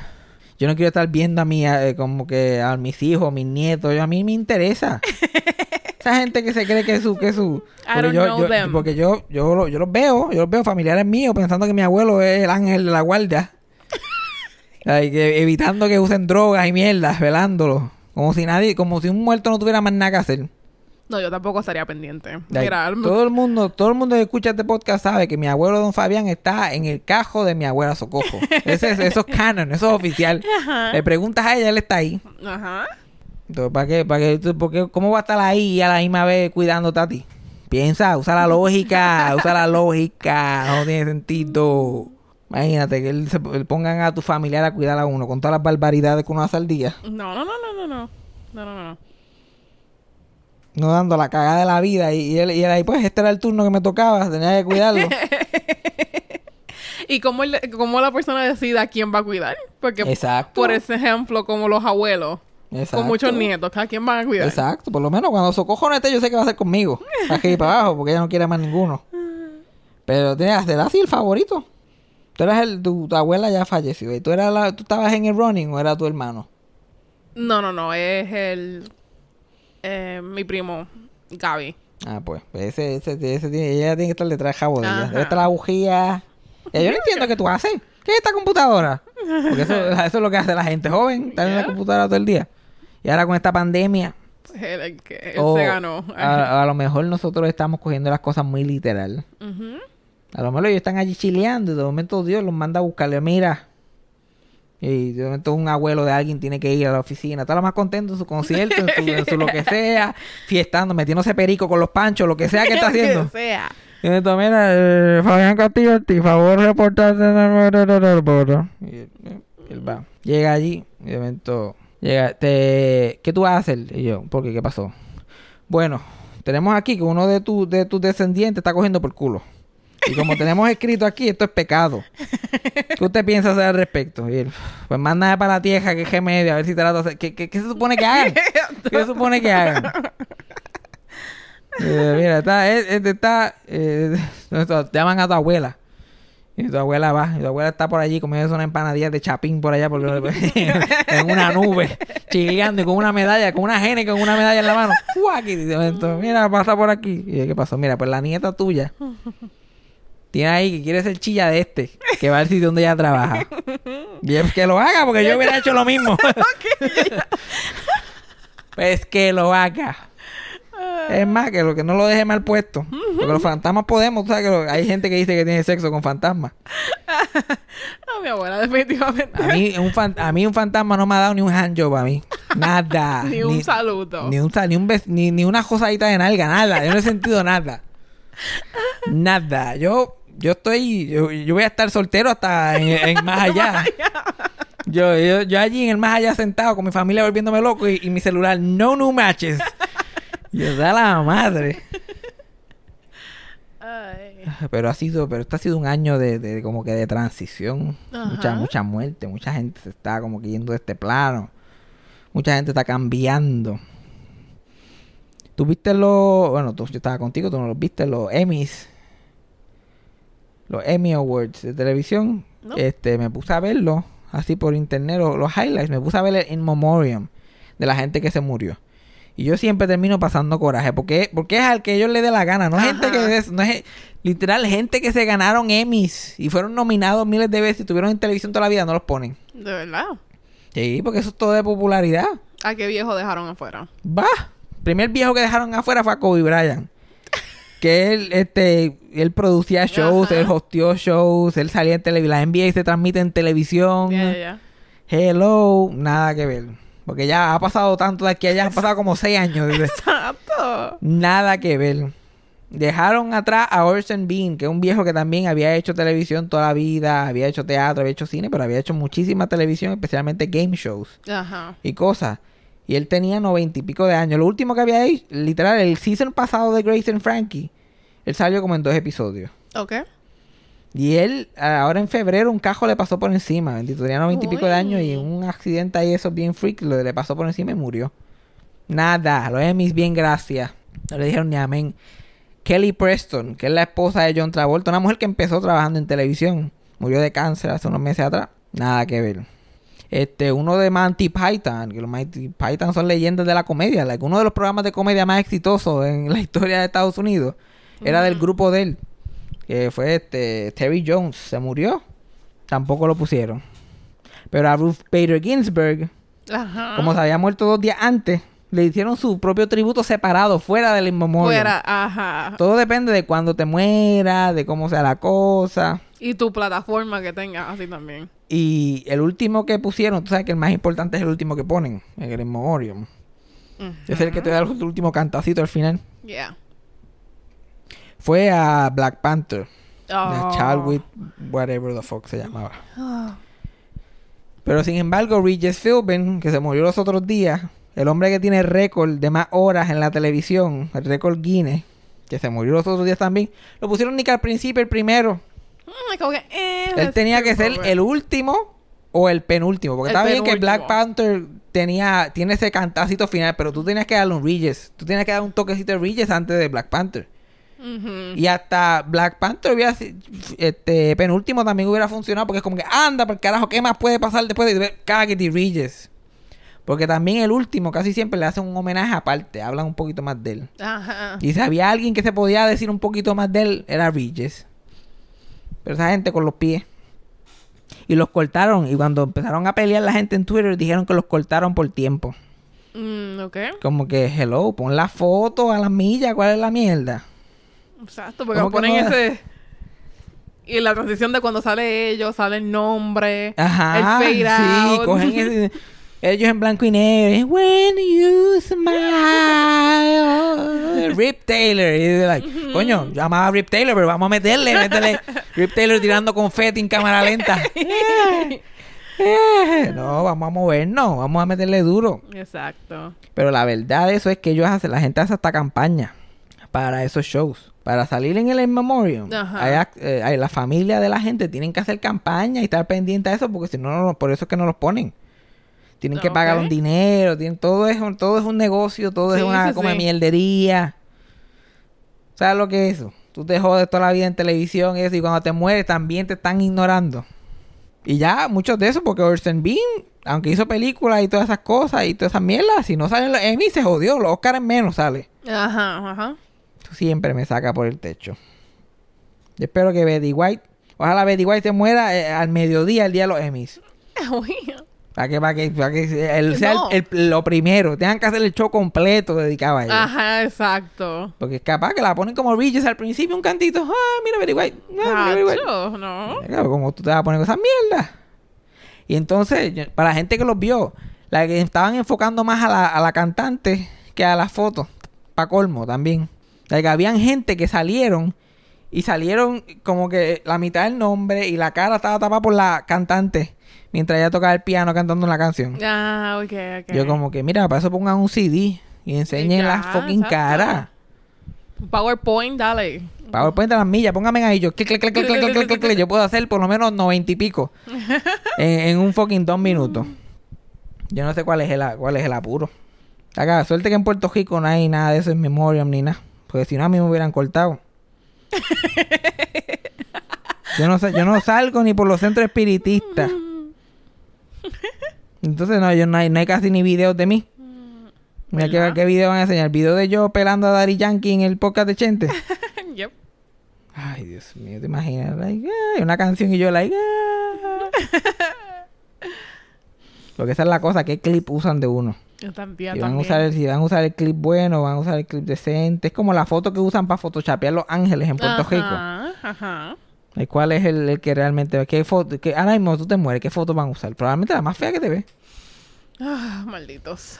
Yo no quiero estar viendo a mi, eh, como que a mis hijos, mis nietos. Yo, a mí me interesa. Esa gente que se cree que es su, que su. I Porque don't yo, know yo- them. porque yo, yo, yo los veo, yo los veo familiares míos pensando que mi abuelo es el ángel de la guardia. Ay, que evitando que usen drogas y mierdas, velándolo. Como si nadie, como si un muerto no tuviera más nada que hacer. No, yo tampoco estaría pendiente. Like, todo el mundo, todo el mundo que escucha este podcast sabe que mi abuelo Don Fabián está en el cajo de mi abuela Socojo. Ese es, eso es canon, eso es oficial. Ajá. Le preguntas a ella, él está ahí. Ajá. Entonces, ¿para qué? ¿Para qué? porque, ¿Cómo va a estar ahí y a la misma vez cuidándote a ti? Piensa, usa la lógica, usa la lógica, no tiene sentido. Imagínate que él se, él pongan a tu familiar a cuidar a uno con todas las barbaridades que uno hace al día. No, no, no, no, no, no. No, no, no. No dando la cagada de la vida y, y él, y él ahí, pues este era el turno que me tocaba, tenía que cuidarlo. ¿Y cómo, el- cómo la persona decide a quién va a cuidar? Porque, Exacto. por ese ejemplo, como los abuelos, Exacto. con muchos nietos, ¿a quién van a cuidar? Exacto, por lo menos cuando Socojo no esté, yo sé que va a ser conmigo. Aquí y para abajo, porque ella no quiere más ninguno. Pero que ser así el favorito. Tú eras el, tu, tu abuela ya falleció. ¿Y tú, eras la, tú estabas en el running o era tu hermano? No, no, no. Es el... eh, mi primo, Gaby. Ah, pues, ese, ese, ese tiene, ella tiene que estar detrás de. Ajá. Debe estar la bujía. Yo no entiendo qué tú haces. ¿Qué es esta computadora? Porque eso, eso es lo que hace la gente joven, estar en la computadora todo el día. Y ahora con esta pandemia, él se ganó. a, a lo mejor nosotros estamos cogiendo las cosas muy literal. A lo mejor ellos están allí chileando y de momento Dios los manda a buscarle. Mira. Y de momento un abuelo de alguien tiene que ir a la oficina. Está lo más contento en su concierto, en su, en su lo que sea, fiestando, metiéndose perico con los panchos, lo que sea que está haciendo. Que sea. Y de momento, mira, eh, Fabián Castillo, por favor, reportarte en el eh, va. Llega allí y de momento llega, te, ¿qué tú vas a hacer? Y yo, ¿por qué? ¿Qué pasó? Bueno, tenemos aquí que uno de, tu, de tus descendientes está cogiendo por culo. Y como tenemos escrito aquí, esto es pecado. ¿Qué usted piensa hacer al respecto? Y él, pues manda para la tierra, que es remedio, a ver si te la hacer. ¿Qué, qué, qué se supone que hagan? ¿Qué se supone que hagan? Eh, mira, está, eh, eh, está, eh, llaman a tu abuela. Y tu abuela va, y tu abuela está por allí comiendo una empanadilla de chapín por allá, por, en una nube, chileando y con una medalla, con una gene, con una medalla en la mano. Y de momento, mira, pasa por aquí. Y ¿qué pasó? Mira, pues la nieta tuya tiene ahí que quiere ser chilla de este, que va al sitio donde ella trabaja. Y es que lo haga, porque yo hubiera hecho lo mismo. pues que lo haga. Es más, que lo que no lo deje mal puesto. Porque los fantasmas podemos, tú sabes que lo- hay gente que dice que tiene sexo con fantasmas. No, mi abuela, definitivamente. A mí, un fan- a mí un fantasma no me ha dado ni un handjob a mí. Nada. Ni un saludo. Ni, un, ni, un bes- ni, ni una josadita de nalga, nada. Yo no he sentido nada. Nada. Yo, yo estoy, yo, yo voy a estar soltero hasta en, en más allá. Yo, yo, yo allí en el más allá sentado con mi familia volviéndome loco y, y mi celular, no new matches. Yo, da la madre. Ay. Pero ha sido, pero esto ha sido un año de, de como que de transición. Mucha, mucha muerte. Mucha gente se está como que yendo de este plano. Mucha gente está cambiando. ¿Tú viste los... Bueno, tú, yo estaba contigo, tú no los viste, los Emmys. Los Emmy Awards de televisión. No. Este, me puse a verlo así por internet, los, los highlights. Me puse a ver el In Memoriam de la gente que se murió. Y yo siempre termino pasando coraje. Porque, porque es al que ellos le dé la gana. No es gente Ajá. que es, no es literal gente que se ganaron Emmys y fueron nominados miles de veces y estuvieron en televisión toda la vida, no los ponen. De verdad. Sí, porque eso es todo de popularidad. ¿A qué viejo dejaron afuera? Va. Primer viejo que dejaron afuera fue a Kobe Bryant. Que él, este, él producía shows, Ajá. él hosteó shows, él salía en televisión. La NBA se transmite en televisión. Ya, ya. Hello, nada que ver. Porque ya ha pasado tanto de aquí a allá, han pasado como seis años. desde- Exacto. Nada que ver. Dejaron atrás a Orson Bean, que es un viejo que también había hecho televisión toda la vida, había hecho teatro, había hecho cine, pero había hecho muchísima televisión, especialmente game shows Ajá. y cosas. Y él tenía noventa y pico de años. Lo último que había hecho, literal, el season pasado de Grace and Frankie, él salió como en dos episodios. Ok. Y él, ahora en febrero, un cajo le pasó por encima. Bendito, tenía noventa y pico de años y un accidente ahí, eso bien freak, lo le pasó por encima y murió. Nada, los Emmys, bien gracias. No le dijeron ni amén. Kelly Preston, que es la esposa de John Travolta, una mujer que empezó trabajando en televisión, murió de cáncer hace unos meses atrás. Nada que ver. Este, uno de Monty Python, que los Monty Python son leyendas de la comedia. like, uno de los programas de comedia más exitosos en la historia de Estados Unidos era del grupo de él, que fue este Terry Jones. Se murió, tampoco lo pusieron. Pero a Ruth Bader Ginsburg, Ajá. como se había muerto dos días antes, le hicieron su propio tributo separado, fuera del inmemorial. Fuera, ajá. Todo depende de cuándo te mueras, de cómo sea la cosa. Y tu plataforma que tengas así también. Y el último que pusieron, tú sabes que el más importante es el último que ponen, en el inmemorial. Es el que te da el último cantacito al final. Yeah. Fue a Black Panther. Oh. Child with whatever the fuck se llamaba. Ah. Pero sin embargo, Regis Philbin, que se murió los otros días, el hombre que tiene récord de más horas en la televisión, el récord Guinness, que se murió los otros días también, lo pusieron ni que al principio el primero. Mm, es como que, eh, Él tenía que ser el último o el penúltimo. Porque El está bien que. Black Panther tenía, tiene ese cantacito final, pero tú tenías que darle un Regis. Tú tenías que dar un toquecito de Regis antes de Black Panther. Y hasta Black Panther hubiera este penúltimo también hubiera funcionado porque es como que anda por carajo, ¿qué más puede pasar después de ver Caggedy Regis? Porque también el último casi siempre le hacen un homenaje aparte, hablan un poquito más de él. Ajá. Y si había alguien que se podía decir un poquito más de él, era Regis. Pero esa gente con los pies. Y los cortaron. Y cuando empezaron a pelear la gente en Twitter, dijeron que los cortaron por tiempo. Mm, ok. Como que, hello, pon la foto a la milla, ¿cuál es la mierda? Exacto, porque ¿Cómo que ponen no? ese... Y la transición de cuando sale ellos, sale el nombre, Ajá. el fade sí, out. cogen ese- ellos en blanco y negro. When you smile. Rip Taylor. Y like, coño, yo amaba a Rip Taylor, pero vamos a meterle, métele. Rip Taylor tirando confeti en cámara lenta. Eh, eh, no, vamos a movernos, vamos a meterle duro. Exacto. Pero la verdad de eso es que ellos hacen, la gente hace hasta campaña para esos shows. Para salir en el In Memoriam, hay eh, hay- la familia de la gente tienen que hacer campaña y estar pendiente a eso porque si no, no, por eso es que no los ponen. Tienen que Ok. pagar un dinero, tienen, todo, es, un- todo es un negocio, todo es una sí, mierdería. ¿Sabes lo que es eso? Tú te jodes toda la vida en televisión y eso, y cuando te mueres también te están ignorando. Y ya, muchos de esos, porque Orson Bean, aunque hizo películas y todas esas cosas y todas esas mierdas, si no salen los Emmy se jodió, los Oscars menos sale. Ajá, ajá. Eso siempre me saca por el techo. Yo espero que Betty White, ojalá Betty White se muera eh, al mediodía el día de los Emmys. Para que, para que, para que el- sea No. el- el- lo primero. Tengan que hacer el show completo dedicado a ella. Ajá, exacto. Porque es capaz que la ponen como Regis al principio, un cantito. Ah, mira White. Ah, mira White. Tacho, no. Claro, como tú te vas a poner con esas mierdas. Y entonces, yo- para la gente que los vio, la que estaban enfocando más a la, a la cantante que a las fotos. Para colmo también. La que habían gente que salieron Y salieron como que la mitad del nombre y la cara estaba tapada por la cantante mientras ella tocaba el piano cantando una canción. Ah, ok, ok. Yo como que, mira, para eso pongan un CD y enseñen Ya, la fucking exacto. cara. PowerPoint, dale. PowerPoint a las millas, póngame ahí. Yo, clic, clic, clic, clic, clic, clic, clic, clic. yo puedo hacer por lo menos noventa y pico en, en un fucking dos minutos. Yo no sé cuál es el, cuál es el apuro. Acá, suerte que en Puerto Rico no hay nada de eso en Memoriam ni nada. Porque si no, a mí me hubieran cortado. Yo no, sé, yo no salgo ni por los centros espiritistas. Entonces, no, yo no hay, no hay casi ni videos de mí. Mira, ¿qué. ¿qué video van a enseñar? ¿Video de yo pelando a Daddy Yankee en el podcast de Chente? yep. Ay, Dios mío, ¿te imaginas? Like, ay, una canción y yo, like, ah. Porque esa es la cosa, ¿qué clip usan de uno? Yo también, Si van, a usar el, si van a usar el clip bueno, van a usar el clip decente. Es como la foto que usan para photoshopear Los Ángeles en Puerto Rico. Ajá, ajá. ¿Y ¿Cuál es el, el que realmente... ¿Qué foto? Que ahora mismo tú te mueres, ¿qué foto van a usar? Probablemente la más fea que te ve. Ah, malditos.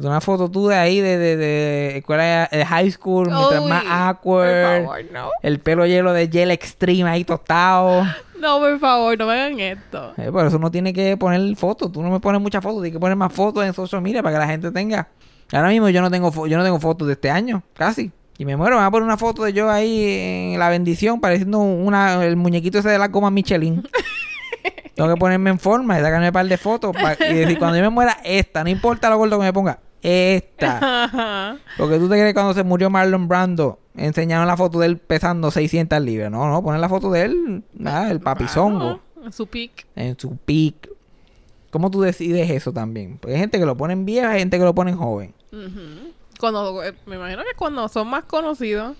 Una foto tú de ahí, de, de, de escuela de high school, mientras Uy, más Por awkward. favor, no. El pelo lleno de gel extreme ahí tostado. No, por favor, no me hagan esto. Eh, por eso uno tiene que poner fotos. Tú no me pones muchas fotos, tienes que poner más fotos en social media para que la gente tenga. Ahora mismo yo no tengo fo- yo no tengo fotos de este año, casi. Y me muero, me van a poner una foto de yo ahí en la bendición, pareciendo una, el muñequito ese de la goma Michelin. tengo que ponerme en forma y sacarme un par de fotos y decir, cuando yo me muera, esta, no importa lo gordo que me ponga, esta. Porque tú te crees que cuando se murió Marlon Brando, enseñaron la foto de él pesando 600 libras. No, no, ponen la foto de él, nada, el papizongo Ah, Su pic. en su peak. ¿Cómo tú decides eso también? Porque hay gente que lo ponen viejo, hay gente que lo ponen joven. Ujú. Cuando, eh, me imagino que cuando son más conocidos.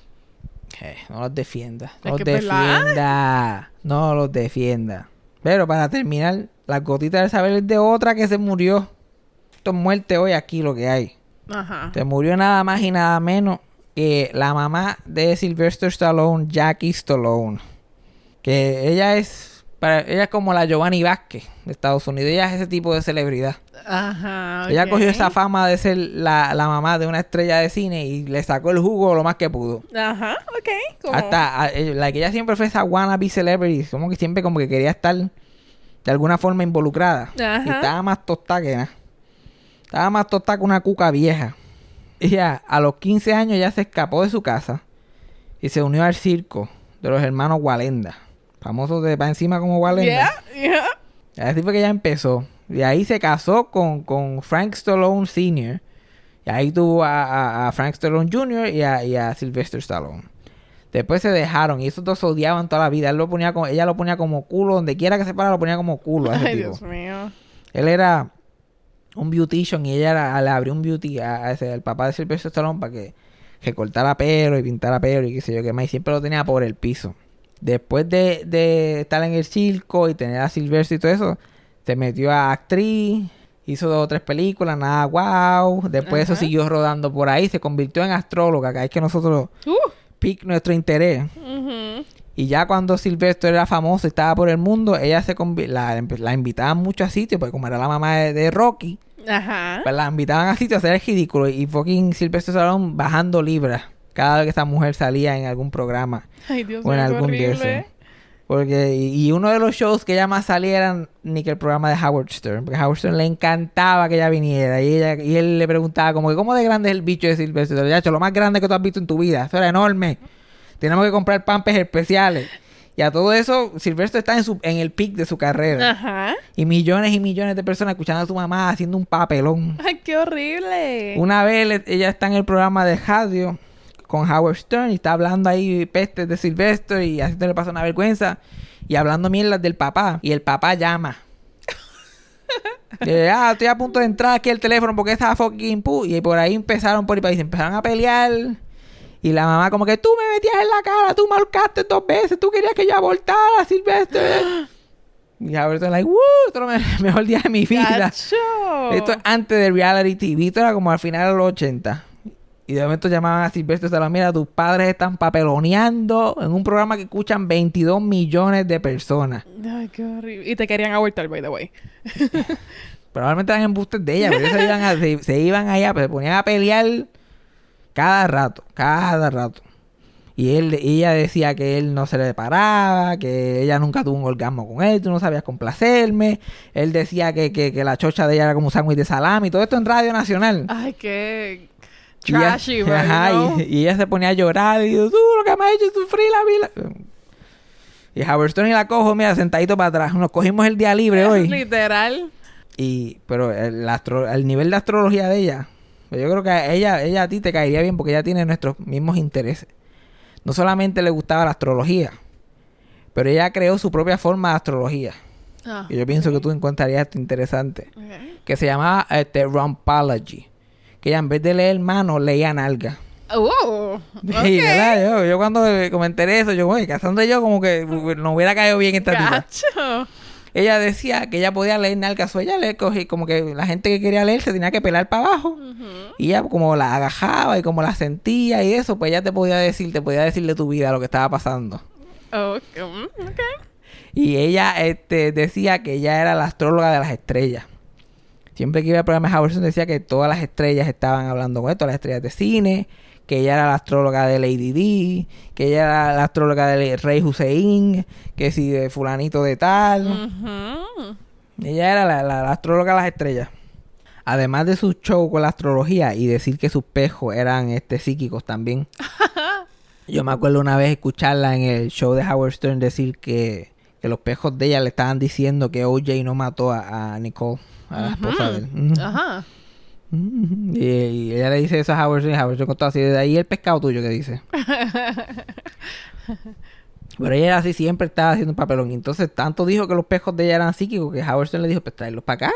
Eh, no los defienda. No los defienda. No los defienda. Pero para terminar, la gotita del saber es de otra que se murió. Esto es muerte hoy aquí lo que hay. Ajá. Se murió nada más y nada menos que la mamá de Sylvester Stallone, Jackie Stallone. Que ella es, para, ella es como la Giovanni Vázquez de Estados Unidos. Ella es ese tipo de celebridad. Ajá. Ella cogió esa fama de ser la, la mamá de una estrella de cine y le sacó el jugo lo más que pudo. Ajá, ok. Hasta, eh, la que ella siempre fue esa wannabe celebrity, como que siempre como que quería estar de alguna forma involucrada. Ajá. Y estaba más tostada que nada. Estaba más tostada que una cuca vieja. Ella, a los 15 años, ya se escapó de su casa y se unió al circo de los hermanos Walenda. Famosos de para encima como Walenda. Yeah, yeah. Así fue que ella empezó. De ahí se casó con, con Frank Stallone Sr. Y ahí tuvo a, a- a Frank Stallone Jr. y a, y a Sylvester Stallone. Después se dejaron y esos dos se odiaban toda la vida. Él lo ponía como, ella lo ponía como culo, donde quiera que se para lo ponía como culo a ese Ay, tipo. Dios mío. Él era un beautician y ella era- le abrió un beauty a, a ese, al papá de Sylvester Stallone para que, que cortara pelo y pintara pelo y qué sé yo qué más. Y siempre lo tenía por el piso. Después de, de estar en el circo y tener a Sylvester y todo eso, se metió a actriz, hizo dos o tres películas, nada wow. Después eso siguió rodando por ahí, se convirtió en astróloga, que es que nosotros Uh, pic nuestro interés. Y ya cuando Silvestre era famoso y estaba por el mundo, ella se la, la invitaban mucho a sitios, porque como era la mamá de, de Rocky, Ajá. pues la invitaban a sitios a hacer el ridículo. Y fucking Silvestre Stallone bajando libras cada vez que esa mujer salía en algún programa Ay, Dios o en algún horrible. Porque, y, y uno de los shows que ella más salía era ni que el programa de Howard Stern. Porque a Howard Stern le encantaba que ella viniera. Y, ella, y él le preguntaba como que, ¿cómo de grande es el bicho de Silvestre? Ya, hecho, lo más grande que tú has visto en tu vida. Eso era enorme. Tenemos que comprar pampes especiales. Y a todo eso, Silvestre está en, su, en el pic de su carrera. Ajá. Y millones y millones de personas escuchando a su mamá haciendo un papelón. Ay, qué horrible. Una vez ella está en el programa de radio con Howard Stern y está hablando ahí pestes de Silvestre y haciéndole pasar una vergüenza y hablando mierdas del papá. Y el papá llama. Ah, estoy a punto de entrar aquí al teléfono porque estaba fucking pu. Y por ahí empezaron por ahí, se empezaron a pelear. Y la mamá como que tú me metías en la cara, tú marcaste dos veces, tú querías que yo abortara, Silvestre. Y Howard Stern like, ¡Woo! Esto es el mejor día de mi vida. Esto es antes de reality TV. Esto era como al final de los 80. Y de momento llamaban a Silvestre Stallone. Mira, tus padres están papeloneando en un programa que escuchan 22 millones de personas. Ay, qué horrible. Y te querían abortar, by the way. Probablemente eran embustes de ella. Pero ellos se iban, a- se, se iban allá, se ponían a pelear cada rato. Cada rato. Y él, ella decía que él no se le paraba, que ella nunca tuvo un orgasmo con él, tú no sabías complacerme. Él decía que, que, que la chocha de ella era como un sándwich de salami. Todo esto en Radio Nacional. Ay, qué Y ella- trashy, bro. Ajá, you know? y, y ella se ponía a llorar y dijo, tú lo que me has hecho es sufrir la vida. Y Howard Stern y la cojo, mira, sentadito para atrás. Nos cogimos el día libre hoy. Literal. Y, pero el, astro- el nivel de astrología de ella, pues yo creo que ella, ella a ti te caería bien porque ella tiene nuestros mismos intereses. No solamente le gustaba la astrología, pero ella creó su propia forma de astrología. Ah, Y yo pienso que tú encontrarías esto interesante. Que se llamaba este, Rumpology. Que ella en vez de leer mano, leía nalga. Oh, Sí. ¿verdad? Yo, yo cuando me enteré eso, yo, oye, casando yo como que uh, no hubiera caído bien esta tipa. Gacho. Ella decía que ella podía leer nalgas o ella le cogí como que la gente que quería leer se tenía que pelar para abajo. Y ella como la agajaba y como la sentía y eso, pues ella te podía decir, te podía decir de tu vida lo que estaba pasando. Ok, mm, ok. Y ella este, decía que ella era la astróloga de las estrellas. Siempre que iba al programa de Howard Stern decía que todas las estrellas estaban hablando con esto, las estrellas de cine, que ella era la astróloga de Lady D, que ella era la astróloga del Rey Hussein, que si de fulanito de tal. Ujú. Ella era la, la- la astróloga de las estrellas. Además de su show con la astrología y decir que sus pejos eran este psíquicos también. Yo me acuerdo una vez escucharla en el show de Howard Stern decir que, que los pejos de ella le estaban diciendo que OJ no mató a, a Nicole, a la esposa de él. Ajá. Y, y ella le dice eso a Howard y Howard Stern contó así, de ahí el pescado tuyo que dice. Pero ella así siempre estaba haciendo un papelón. Y entonces tanto dijo que los pejos de ella eran psíquicos que Howard le dijo, pues tráelos para acá.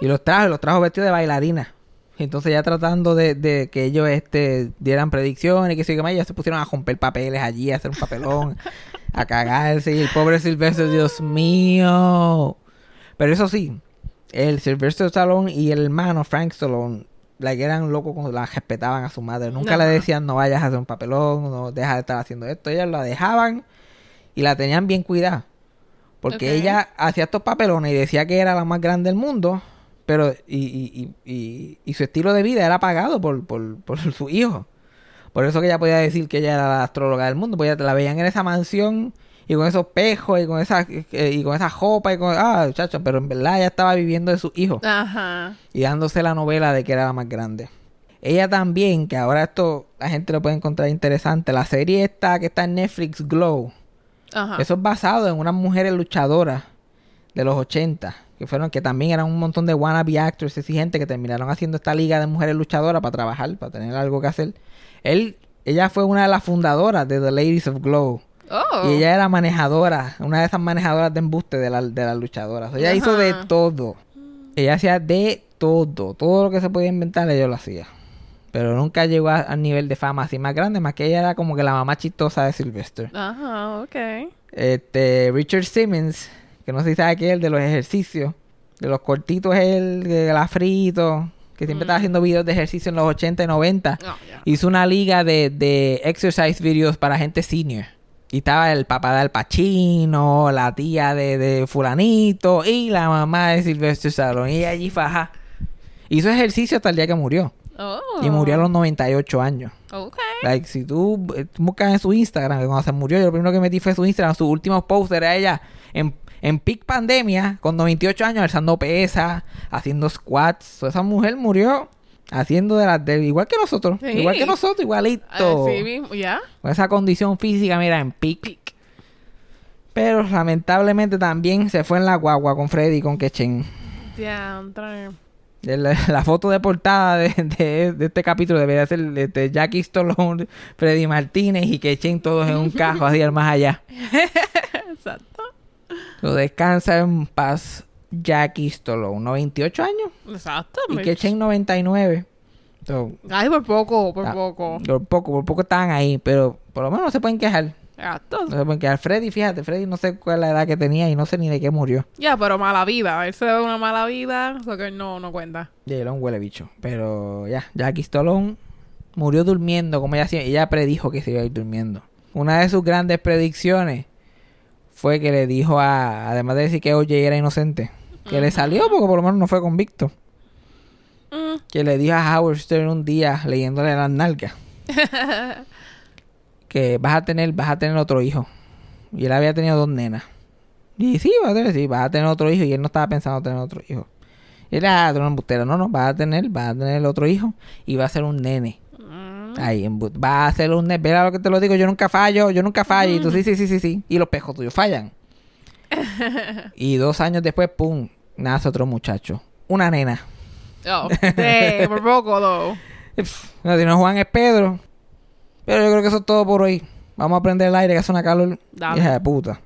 Y los trajo, y los trajo vestidos de bailarina. Entonces ya tratando de, de que ellos este, dieran predicciones y que se más, ya se pusieron a romper papeles allí, a hacer un papelón, a cagarse. Y el pobre Sylvester, Dios mío. Pero eso sí, el Sylvester Stallone y el hermano Frank Stallone, like, eran locos cuando la respetaban a su madre. Nunca le decían no vayas a hacer un papelón, no dejas de estar haciendo esto. Ellas la dejaban y la tenían bien cuidada. Porque ella hacía estos papelones y decía que era la más grande del mundo. Pero, y, y, y, y, y su estilo de vida era pagado por, por, por su hijo. Por eso que ella podía decir que ella era la astróloga del mundo. Porque ella la veían en esa mansión y con esos pejos y con esa, eh, y con esa jopa y con... Ah, chacho, pero en verdad ella estaba viviendo de su hijo Ajá. y dándose la novela de que era la más grande. Ella también, que ahora esto la gente lo puede encontrar interesante, la serie esta que está en Netflix, Glow, Ajá. eso es basado en unas mujeres luchadoras de los 80, que fueron que también eran un montón de wannabe actors y gente que terminaron haciendo esta liga de mujeres luchadoras para trabajar, para tener algo que hacer. Él, ella fue una de las fundadoras de The Ladies of Glow. Oh. Y ella era manejadora, una de esas manejadoras de embuste de, la- de las luchadoras. Ella hizo de todo. Ella hacía de todo. Todo lo que se podía inventar, ella lo hacía. Pero nunca llegó a- al nivel de fama así más grande, más que ella era como que la mamá chistosa de Sylvester. Ajá, ok. Este, Richard Simmons, que no sé si sabe que es el de los ejercicios, de los cortitos, el que la frito, que siempre estaba haciendo videos de ejercicio en los 80 y 90 Oh, yeah. hizo una liga de, de exercise videos para gente senior. Y estaba el papá de Al Pacino, la tía de, de fulanito y la mamá de Sylvester Stallone. Y allí faja. Hizo ejercicio hasta el día que murió. Oh. Y murió a los 98 años. Ok. Like, si tú, eh, tú buscas en su Instagram, que cuando se murió, yo lo primero que metí fue su Instagram. Su último post era ella en, en peak pandemia, con 98 años, alzando pesas, haciendo squats. So, esa mujer murió haciendo de las de igual que nosotros. Sí. Igual que nosotros, igualito. Así mismo, ya. Con esa condición física, mira, en peak. Pero lamentablemente también se fue en la guagua con Freddy y con Kechen. Diantre. De La, la foto de portada de, de- de este capítulo debería ser de, de Jackie Stallone, Freddy Martínez y Kechen todos en un cajo así al más allá. Exacto. Lo descansa en paz Jackie Stallone, 98 años Exacto. y. Kechen 99. So, Ay, por poco, por poco. Por poco, por poco estaban ahí, pero por lo menos no se pueden quejar. Exacto. No se pueden quejar. Freddy, fíjate, Freddy no sé cuál es la edad que tenía y no sé ni de qué murió. Ya, pero mala vida. Él se ve una mala vida, eso que no, no cuenta. Y era un huele bicho. Pero ya, Jackie Stallone murió durmiendo, como ella. Ella predijo que se iba a ir durmiendo. Una de sus grandes predicciones fue que le dijo a, además de decir que OJ era inocente, que le salió porque por lo menos no fue convicto. Mm. Que le dijo a Howard Stern un día leyéndole las nalgas. que vas a tener, vas a tener otro hijo. Y él había tenido dos nenas. Y sí, vas a tener, sí, vas a tener otro hijo. Y él no estaba pensando tener otro hijo. Y él era una embustera. No, no, vas a tener, vas a tener otro hijo. Y va a ser un nene. Mm. Ahí, va a ser un nene. Verá lo que te lo digo. Yo nunca fallo, yo nunca fallo. Y tú, sí, sí, sí, sí, sí. Y los pejos tuyos fallan. y dos años después, pum, nace otro muchacho. Una nena. Oh, de, por poco, though. No, si no Juan es Pedro. Pero yo creo que eso es todo por hoy. Vamos a prender el aire que hace una calor. Hija de puta.